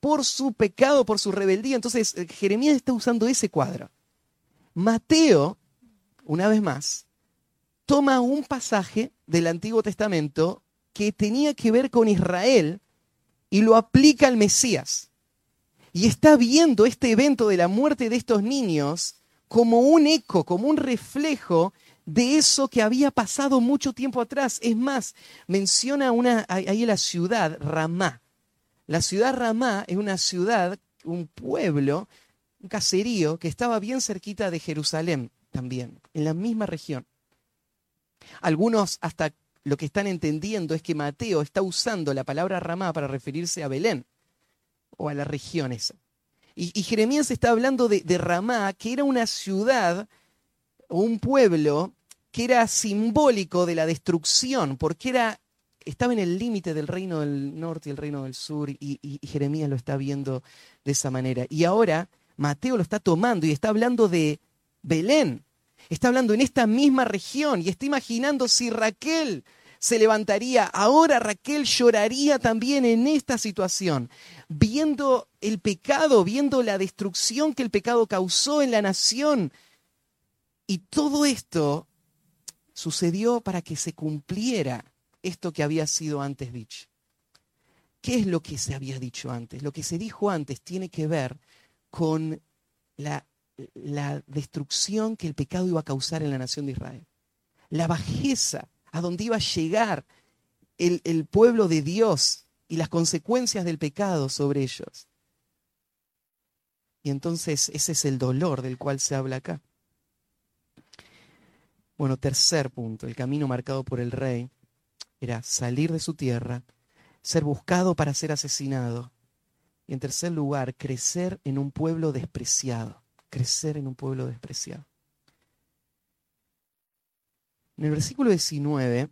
por su pecado, por su rebeldía. Entonces, eh, Jeremías está usando ese cuadro. Mateo, una vez más, toma un pasaje del Antiguo Testamento que tenía que ver con Israel y lo aplica al Mesías. Y está viendo este evento de la muerte de estos niños como un eco, como un reflejo de eso que había pasado mucho tiempo atrás. Es más, menciona ahí la ciudad, Ramá. La ciudad Ramá es una ciudad, un pueblo, un caserío que estaba bien cerquita de Jerusalén también, en la misma región. Algunos hasta lo que están entendiendo es que Mateo está usando la palabra Ramá para referirse a Belén o a la región esa. Y, Jeremías está hablando de, Ramá, que era una ciudad o un pueblo que era simbólico de la destrucción, porque era, estaba en el límite del reino del norte y el reino del sur, y, Jeremías lo está viendo de esa manera. Y ahora Mateo lo está tomando y está hablando de Belén, está hablando en esta misma región y está imaginando si Raquel se levantaría, ahora Raquel lloraría también en esta situación, viendo el pecado, viendo la destrucción que el pecado causó en la nación. Y todo esto sucedió para que se cumpliera esto que había sido antes dicho. ¿Qué es lo que se había dicho antes? Lo que se dijo antes tiene que ver con la, la destrucción que el pecado iba a causar en la nación de Israel. La bajeza a donde iba a llegar el, el pueblo de Dios y las consecuencias del pecado sobre ellos. Y entonces ese es el dolor del cual se habla acá. Bueno, tercer punto, el camino marcado por el rey era salir de su tierra, ser buscado para ser asesinado. Y en tercer lugar, crecer en un pueblo despreciado, crecer en un pueblo despreciado. En el versículo 19,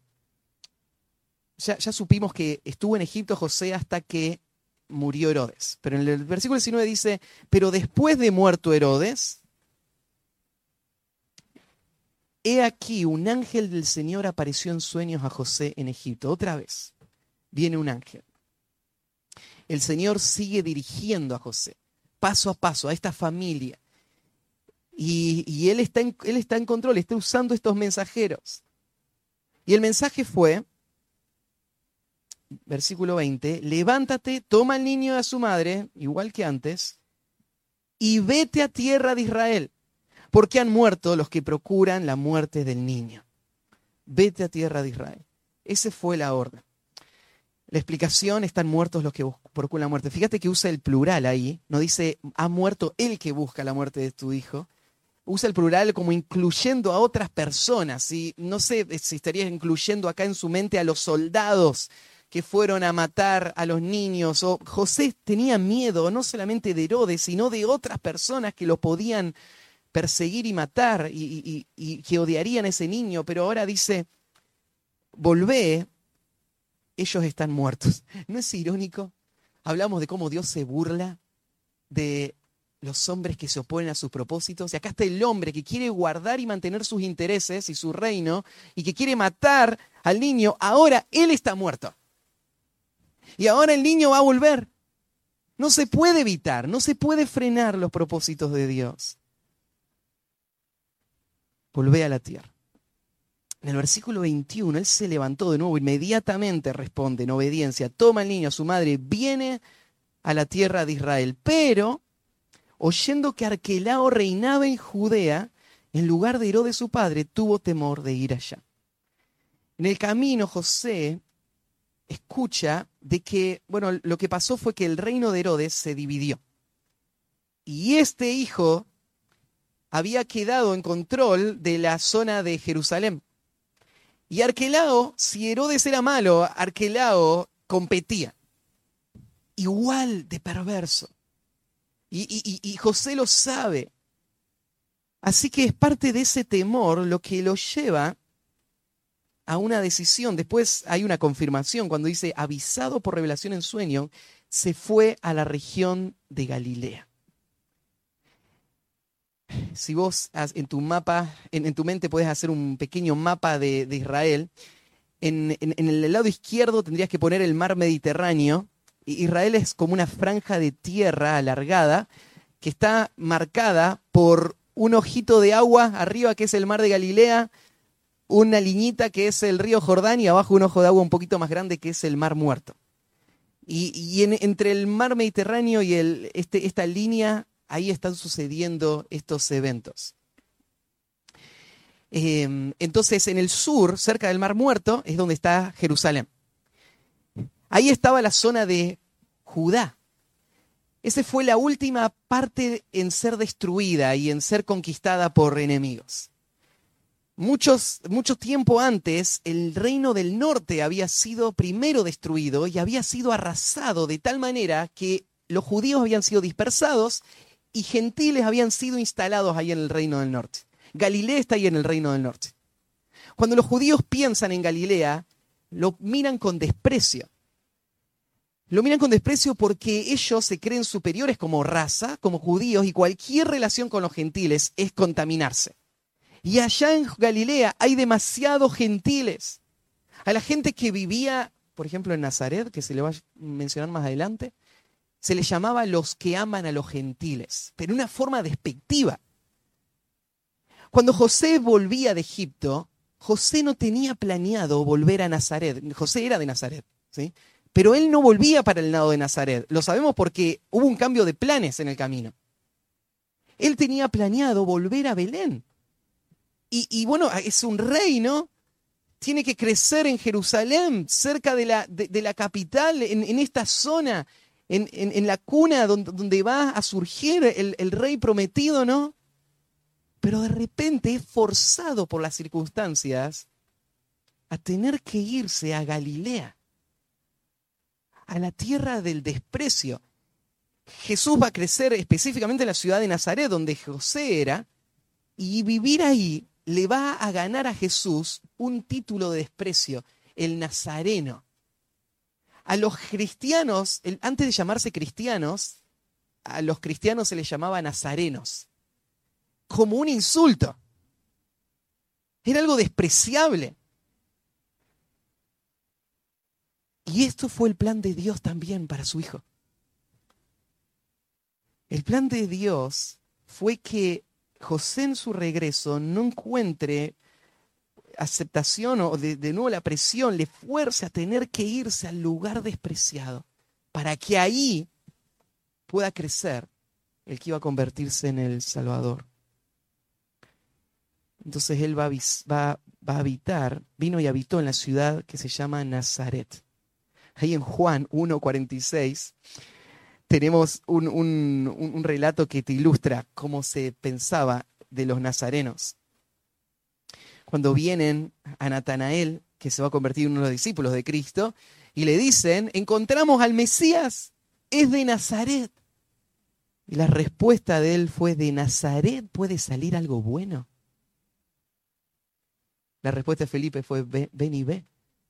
ya, supimos que estuvo en Egipto José hasta que murió Herodes. Pero en el versículo 19 dice, pero después de muerto Herodes, he aquí un ángel del Señor apareció en sueños a José en Egipto. Otra vez, viene un ángel. El Señor sigue dirigiendo a José, paso a paso, a esta familia. Y, él, está en, él está en control, está usando estos mensajeros. Y el mensaje fue, versículo 20, levántate, toma al niño y a su madre, igual que antes, y vete a tierra de Israel, porque han muerto los que procuran la muerte del niño. Vete a tierra de Israel. Esa fue la orden. La explicación, están muertos los que procuran la muerte. Fíjate que usa el plural ahí, no dice, ha muerto el que busca la muerte de tu hijo. Usa el plural como incluyendo a otras personas. Y no sé si estaría incluyendo acá en su mente a los soldados que fueron a matar a los niños. O José tenía miedo no solamente de Herodes, sino de otras personas que lo podían perseguir y matar y, que odiarían a ese niño. Pero ahora dice, volvé, ellos están muertos. ¿No es irónico? Hablamos de cómo Dios se burla de los hombres que se oponen a sus propósitos. Y acá está el hombre que quiere guardar y mantener sus intereses y su reino y que quiere matar al niño. Ahora él está muerto. Y ahora el niño va a volver. No se puede evitar, no se puede frenar los propósitos de Dios. Volvé a la tierra. En el versículo 21, él se levantó de nuevo, inmediatamente responde en obediencia, toma al niño a su madre, viene a la tierra de Israel. Pero, oyendo que Arquelao reinaba en Judea, en lugar de Herodes su padre, tuvo temor de ir allá. En el camino, José escucha de que, bueno, lo que pasó fue que el reino de Herodes se dividió. Y este hijo había quedado en control de la zona de Jerusalén. Y Arquelao, si Herodes era malo, Arquelao competía. Igual de perverso. Y, José lo sabe. Así que es parte de ese temor lo que lo lleva a una decisión. Después hay una confirmación cuando dice, avisado por revelación en sueño, se fue a la región de Galilea. Si vos en tu mapa, en, tu mente puedes hacer un pequeño mapa de, Israel, en, el lado izquierdo tendrías que poner el mar Mediterráneo. Israel es como una franja de tierra alargada que está marcada por un ojito de agua arriba que es el mar de Galilea, una liñita que es el río Jordán y abajo un ojo de agua un poquito más grande que es el mar muerto. Y, entre el mar Mediterráneo y este, esta línea, ahí están sucediendo estos eventos. Em, entonces, en el sur, cerca del mar muerto, es donde está Jerusalén. Ahí estaba la zona de Judá. Esa fue la última parte en ser destruida y en ser conquistada por enemigos. Muchos, mucho tiempo antes, el reino del norte había sido primero destruido y había sido arrasado de tal manera que los judíos habían sido dispersados y gentiles habían sido instalados ahí en el reino del norte. Galilea está ahí en el reino del norte. Cuando los judíos piensan en Galilea, lo miran con desprecio. Lo miran con desprecio porque ellos se creen superiores como raza, como judíos, y cualquier relación con los gentiles es contaminarse. Y allá en Galilea hay demasiados gentiles. A la gente que vivía, por ejemplo, en Nazaret, que se le va a mencionar más adelante, se le llamaba los que aman a los gentiles, pero de una forma despectiva. Cuando José volvía de Egipto, José no tenía planeado volver a Nazaret. José era de Nazaret, ¿sí? Pero él no volvía para el lado de Nazaret. Lo sabemos porque hubo un cambio de planes en el camino. él tenía planeado volver a Belén. Y, bueno, es un rey, ¿no? Tiene que crecer en Jerusalén, cerca de la, de, la capital, en, esta zona, en, la cuna donde, donde, va a surgir el, el rey prometido, ¿no? Pero de repente es forzado por las circunstancias a tener que irse a Galilea, a la tierra del desprecio. Jesús va a crecer específicamente en la ciudad de Nazaret, donde José era, y vivir ahí le va a ganar a Jesús un título de desprecio, el nazareno. A los cristianos, antes de llamarse cristianos, a los cristianos se les llamaba nazarenos, como un insulto. Era algo despreciable. Y esto fue el plan de Dios también para su hijo. El plan de Dios fue que José en su regreso no encuentre aceptación o de, nuevo la presión, le fuerce a tener que irse al lugar despreciado para que ahí pueda crecer el que iba a convertirse en el Salvador. Entonces él va va a habitar, vino y habitó en la ciudad que se llama Nazaret ahí en Juan 1.46, tenemos un, relato que te ilustra cómo se pensaba de los nazarenos. Cuando vienen a Natanael, que se va a convertir en uno de los discípulos de Cristo, y le dicen, encontramos al Mesías, es de Nazaret. Y la respuesta de él fue, ¿de Nazaret puede salir algo bueno? La respuesta de Felipe fue, ven y ve,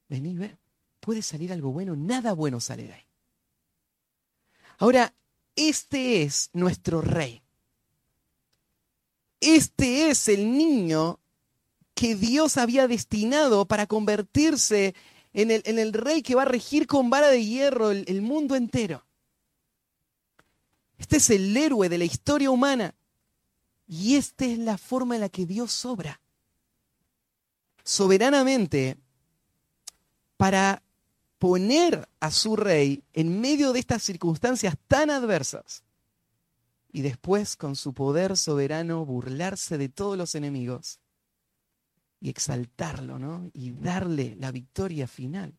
ven y ve puede salir algo bueno, nada bueno sale de ahí. Ahora, este es nuestro rey. Este es el niño que Dios había destinado para convertirse en el, en el rey que va a regir con vara de hierro el, el mundo entero. Este es el héroe de la historia humana. Y esta es la forma en la que Dios obra. Soberanamente para poner a su rey en medio de estas circunstancias tan adversas y después con su poder soberano burlarse de todos los enemigos y exaltarlo, ¿no? Y darle la victoria final.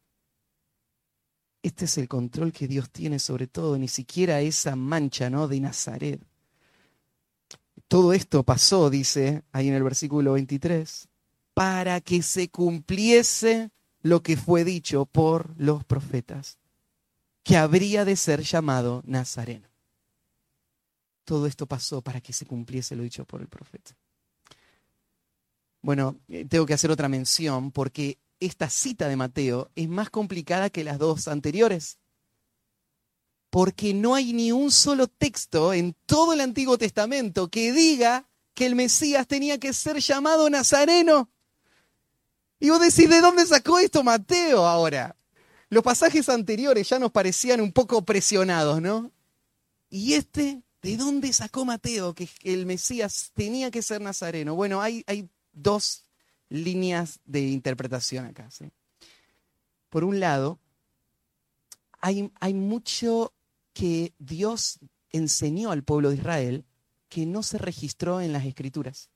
Este es el control que Dios tiene sobre todo, ni siquiera esa mancha, ¿no? De Nazaret. Todo esto pasó, dice ahí en el versículo 23, para que se cumpliese lo que fue dicho por los profetas, que habría de ser llamado Nazareno. Todo esto pasó para que se cumpliese lo dicho por el profeta. Bueno, eh, tengo que hacer otra mención porque esta cita de Mateo es más complicada que las dos anteriores. Porque no hay ni un solo texto en todo el Antiguo Testamento que diga que el Mesías tenía que ser llamado Nazareno. Y vos decís, ¿de dónde sacó esto Mateo ahora? Los pasajes anteriores ya nos parecían un poco presionados, ¿no? Y este, ¿de dónde sacó Mateo que el Mesías tenía que ser nazareno? Bueno, hay, dos líneas de interpretación acá. Por un lado, hay mucho que Dios enseñó al pueblo de Israel que no se registró en las escrituras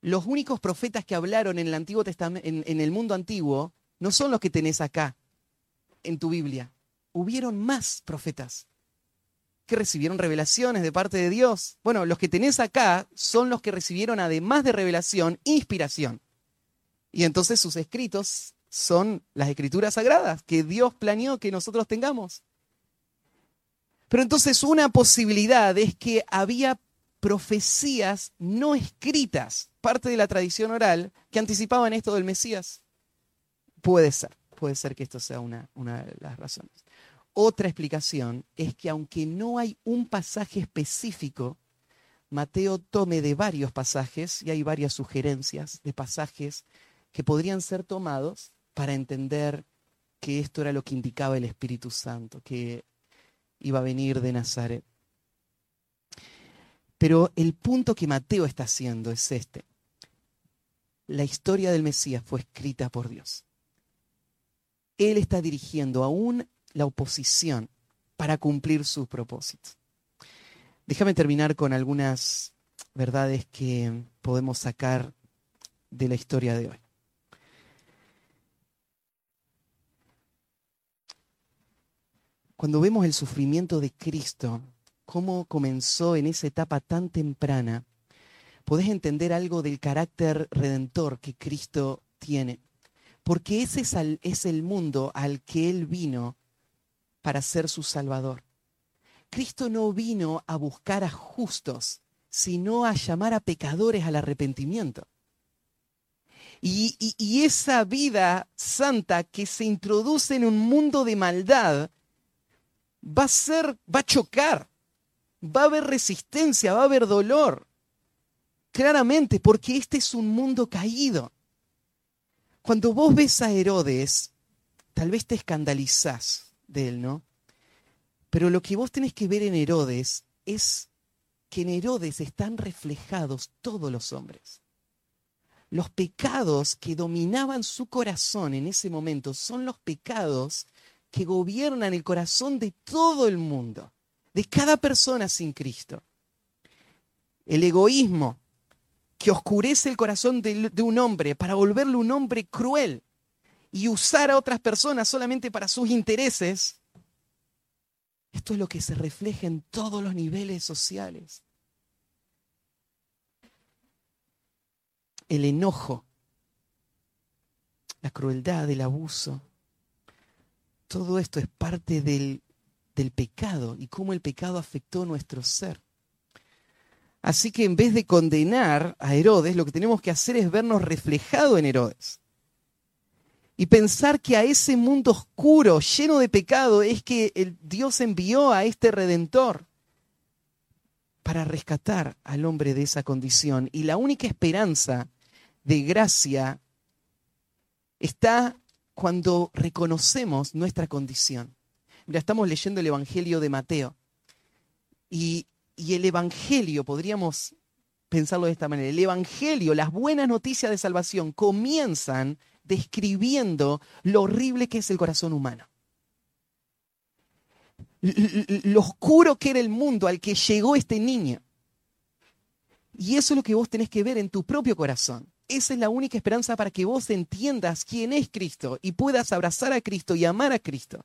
los únicos profetas que hablaron en el Antiguo en, el mundo antiguo, no son los que tenés acá en tu Biblia. Hubieron más profetas que recibieron revelaciones de parte de Dios. Bueno, los que tenés acá son los que recibieron, además de revelación, inspiración. Y entonces sus escritos son las escrituras sagradas que Dios planeó que nosotros tengamos. Pero entonces una posibilidad es que había profecías no escritas, parte de la tradición oral, que anticipaban esto del Mesías. Puede ser, puede ser que esto sea una, una de las razones. Otra explicación es que aunque no hay un pasaje específico, Mateo tome de varios pasajes, y hay varias sugerencias de pasajes que podrían ser tomados para entender que esto era lo que indicaba el Espíritu Santo, que iba a venir de Nazaret. Pero el punto que Mateo está haciendo es este. La historia del Mesías fue escrita por Dios. Él está dirigiendo aún la oposición para cumplir sus propósitos. Déjame terminar con algunas verdades que podemos sacar de la historia de hoy. Cuando vemos el sufrimiento de Cristo, cómo comenzó en esa etapa tan temprana, podés entender algo del carácter redentor que Cristo tiene. Porque ese es, el mundo al que Él vino para ser su Salvador. Cristo no vino a buscar a justos, sino a llamar a pecadores al arrepentimiento. Y, esa vida santa que se introduce en un mundo de maldad va ser, va a chocar, va a haber resistencia, va a haber dolor. Claramente, porque este es un mundo caído. Cuando vos ves a Herodes, tal vez te escandalizás de él, ¿no? Pero lo que vos tenés que ver en Herodes es que en Herodes están reflejados todos los hombres. Los pecados que dominaban su corazón en ese momento son los pecados que gobiernan el corazón de todo el mundo, de cada persona sin Cristo. El egoísmo que oscurece el corazón de, un hombre para volverle un hombre cruel y usar a otras personas solamente para sus intereses, esto es lo que se refleja en todos los niveles sociales. El enojo, la crueldad, el abuso, todo esto es parte del, pecado y cómo el pecado afectó nuestro ser. Así que en vez de condenar a Herodes, lo que tenemos que hacer es vernos reflejado en Herodes. Y pensar que a ese mundo oscuro, lleno de pecado, es que el Dios envió a este redentor para rescatar al hombre de esa condición. Y la única esperanza de gracia está cuando reconocemos nuestra condición. Mira, estamos leyendo el Evangelio de Mateo. Y, y, el Evangelio, podríamos pensarlo de esta manera, el Evangelio, las buenas noticias de salvación comienzan describiendo lo horrible que es el corazón humano. Lo oscuro que era el mundo al que llegó este niño. Y eso es lo que vos tenés que ver en tu propio corazón. Esa es la única esperanza para que vos entiendas quién es Cristo y puedas abrazar a Cristo y amar a Cristo.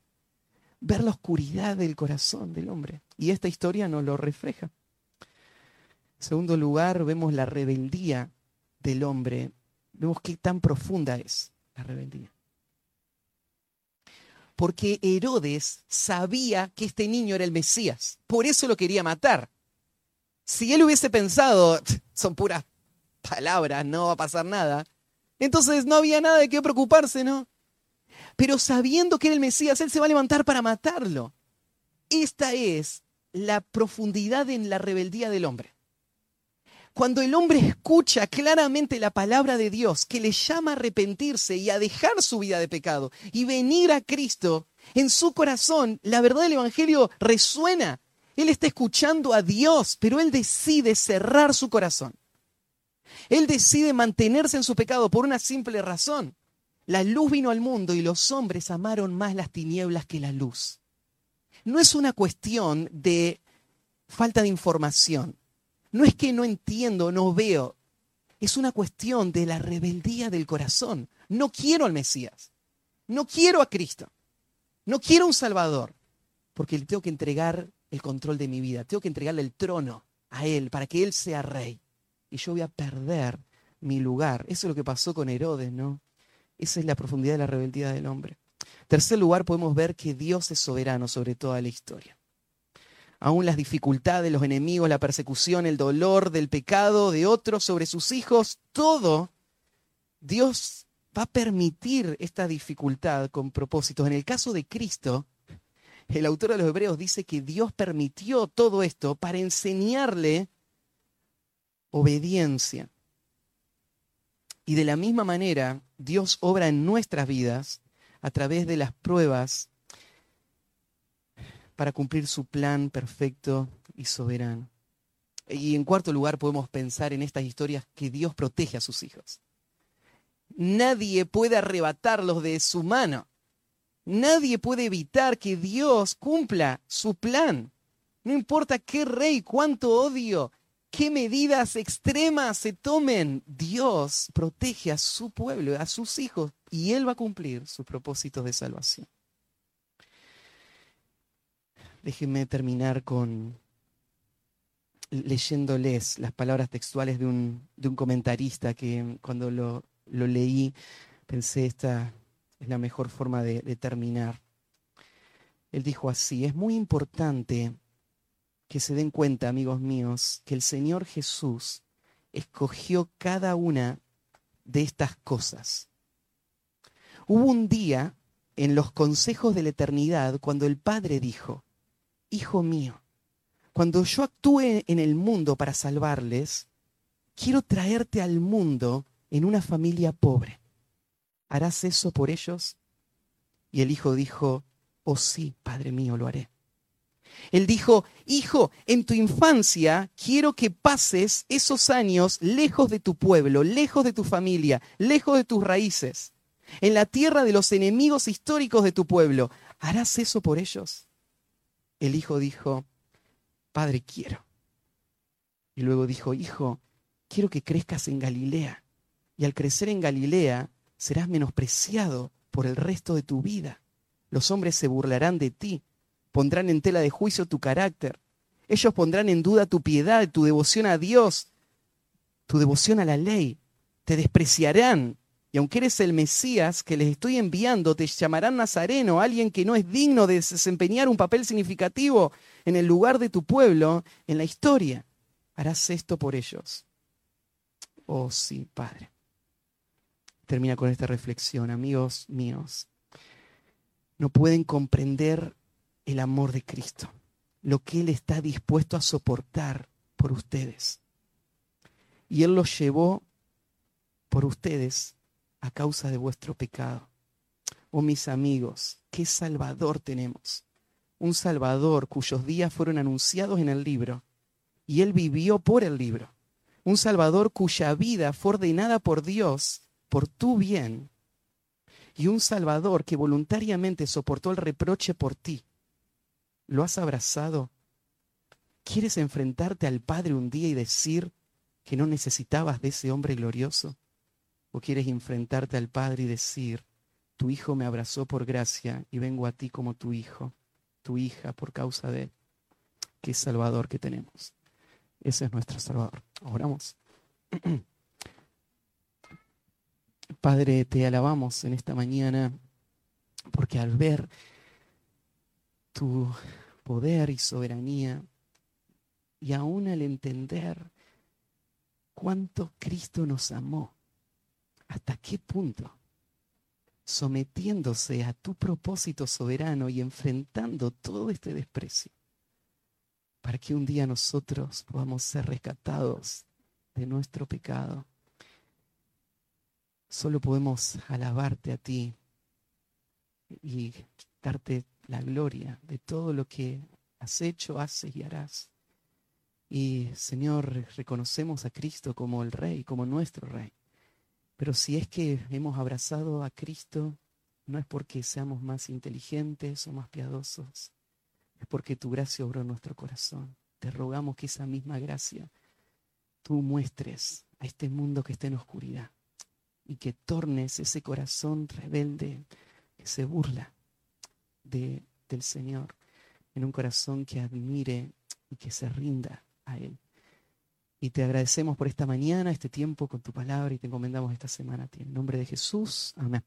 Ver la oscuridad del corazón del hombre. Y esta historia nos lo refleja. En segundo lugar, vemos la rebeldía del hombre. Vemos qué tan profunda es la rebeldía. Porque Herodes sabía que este niño era el Mesías. Por eso lo quería matar. Si él hubiese pensado, son puras palabras, no va a pasar nada. Entonces no había nada de qué preocuparse, ¿no? Pero sabiendo que era el Mesías, Él se va a levantar para matarlo. Esta es la profundidad en la rebeldía del hombre. Cuando el hombre escucha claramente la palabra de Dios que le llama a arrepentirse y a dejar su vida de pecado y venir a Cristo, en su corazón la verdad del Evangelio resuena. Él está escuchando a Dios, pero él decide cerrar su corazón. Él decide mantenerse en su pecado por una simple razón. La luz vino al mundo y los hombres amaron más las tinieblas que la luz. No es una cuestión de falta de información. No es que no entiendo, no veo. Es una cuestión de la rebeldía del corazón. No quiero al Mesías. No quiero a Cristo. No quiero un Salvador. Porque le tengo que entregar el control de mi vida. Tengo que entregarle el trono a Él para que Él sea rey y yo voy a perder mi lugar. Eso es lo que pasó con Herodes, ¿no? Esa es la profundidad de la rebeldía del hombre. tercer lugar, podemos ver que Dios es soberano sobre toda la historia. Aún las dificultades, los enemigos, la persecución, el dolor del pecado de otros sobre sus hijos, todo, Dios va a permitir esta dificultad con propósitos. En el caso de Cristo, el autor de los Hebreos dice que Dios permitió todo esto para enseñarle obediencia. Y de la misma manera, Dios obra en nuestras vidas a través de las pruebas para cumplir su plan perfecto y soberano. Y en cuarto lugar, podemos pensar en estas historias que Dios protege a sus hijos. Nadie puede arrebatarlos de su mano. Nadie puede evitar que Dios cumpla su plan. No importa qué rey, cuánto odio, qué medidas extremas se tomen, Dios protege a su pueblo, a sus hijos, y Él va a cumplir sus propósitos de salvación. Déjenme terminar con leyéndoles las palabras textuales de un, de un comentarista que cuando lo, lo, leí pensé esta es la mejor forma de, de terminar. Él dijo así, es muy importante que se den cuenta, amigos míos, que el Señor Jesús escogió cada una de estas cosas. Hubo un día en los consejos de la eternidad cuando el Padre dijo, Hijo mío, cuando yo actúe en el mundo para salvarles, quiero traerte al mundo en una familia pobre. ¿Harás eso por ellos? Y el hijo dijo, oh sí, Padre mío, lo haré. Él dijo, hijo, en tu infancia quiero que pases esos años lejos de tu pueblo, lejos de tu familia, lejos de tus raíces, en la tierra de los enemigos históricos de tu pueblo. ¿Harás eso por ellos? El hijo dijo, Padre, quiero. Y luego dijo, Hijo, quiero que crezcas en Galilea. Y al crecer en Galilea serás menospreciado por el resto de tu vida. Los hombres se burlarán de ti, pondrán en tela de juicio tu carácter. Ellos pondrán en duda tu piedad, tu devoción a Dios, tu devoción a la ley. Te despreciarán. Y aunque eres el Mesías que les estoy enviando, te llamarán Nazareno, alguien que no es digno de desempeñar un papel significativo en el lugar de tu pueblo, en la historia. Harás esto por ellos. Oh sí, Padre. Termina con esta reflexión, amigos míos. No pueden comprender el amor de Cristo, lo que Él está dispuesto a soportar por ustedes. Y Él los llevó por ustedes a causa de vuestro pecado. Oh mis amigos, qué Salvador tenemos un Salvador cuyos días fueron anunciados en el libro, y él vivió por el libro. Un Salvador cuya vida fue ordenada por Dios por tu bien. Y un Salvador que voluntariamente soportó el reproche por ti. ¿Lo has abrazado? ¿Quieres enfrentarte al Padre un día y decir que no necesitabas de ese hombre glorioso? ¿O quieres enfrentarte al Padre y decir, tu Hijo me abrazó por gracia y vengo a ti como tu Hijo? tu hija por causa de qué Salvador que tenemos. Ese es nuestro Salvador. Oramos. Padre, te alabamos en esta mañana porque al ver tu poder y soberanía y aún al entender cuánto Cristo nos amó, hasta qué punto sometiéndose a tu propósito soberano y enfrentando todo este desprecio, para que un día nosotros podamos ser rescatados de nuestro pecado. Solo podemos alabarte a ti y darte la gloria de todo lo que has hecho, haces y harás. Y Señor, reconocemos a Cristo como el Rey, como nuestro Rey. Pero si es que hemos abrazado a Cristo, no es porque seamos más inteligentes o más piadosos, es porque tu gracia obró en nuestro corazón. Te rogamos que esa misma gracia tú muestres a este mundo que está en oscuridad y que tornes ese corazón rebelde que se burla de, del Señor en un corazón que admire y que se rinda a Él. Y te agradecemos por esta mañana, este tiempo con tu palabra y te encomendamos esta semana a ti. En nombre de Jesús, amén.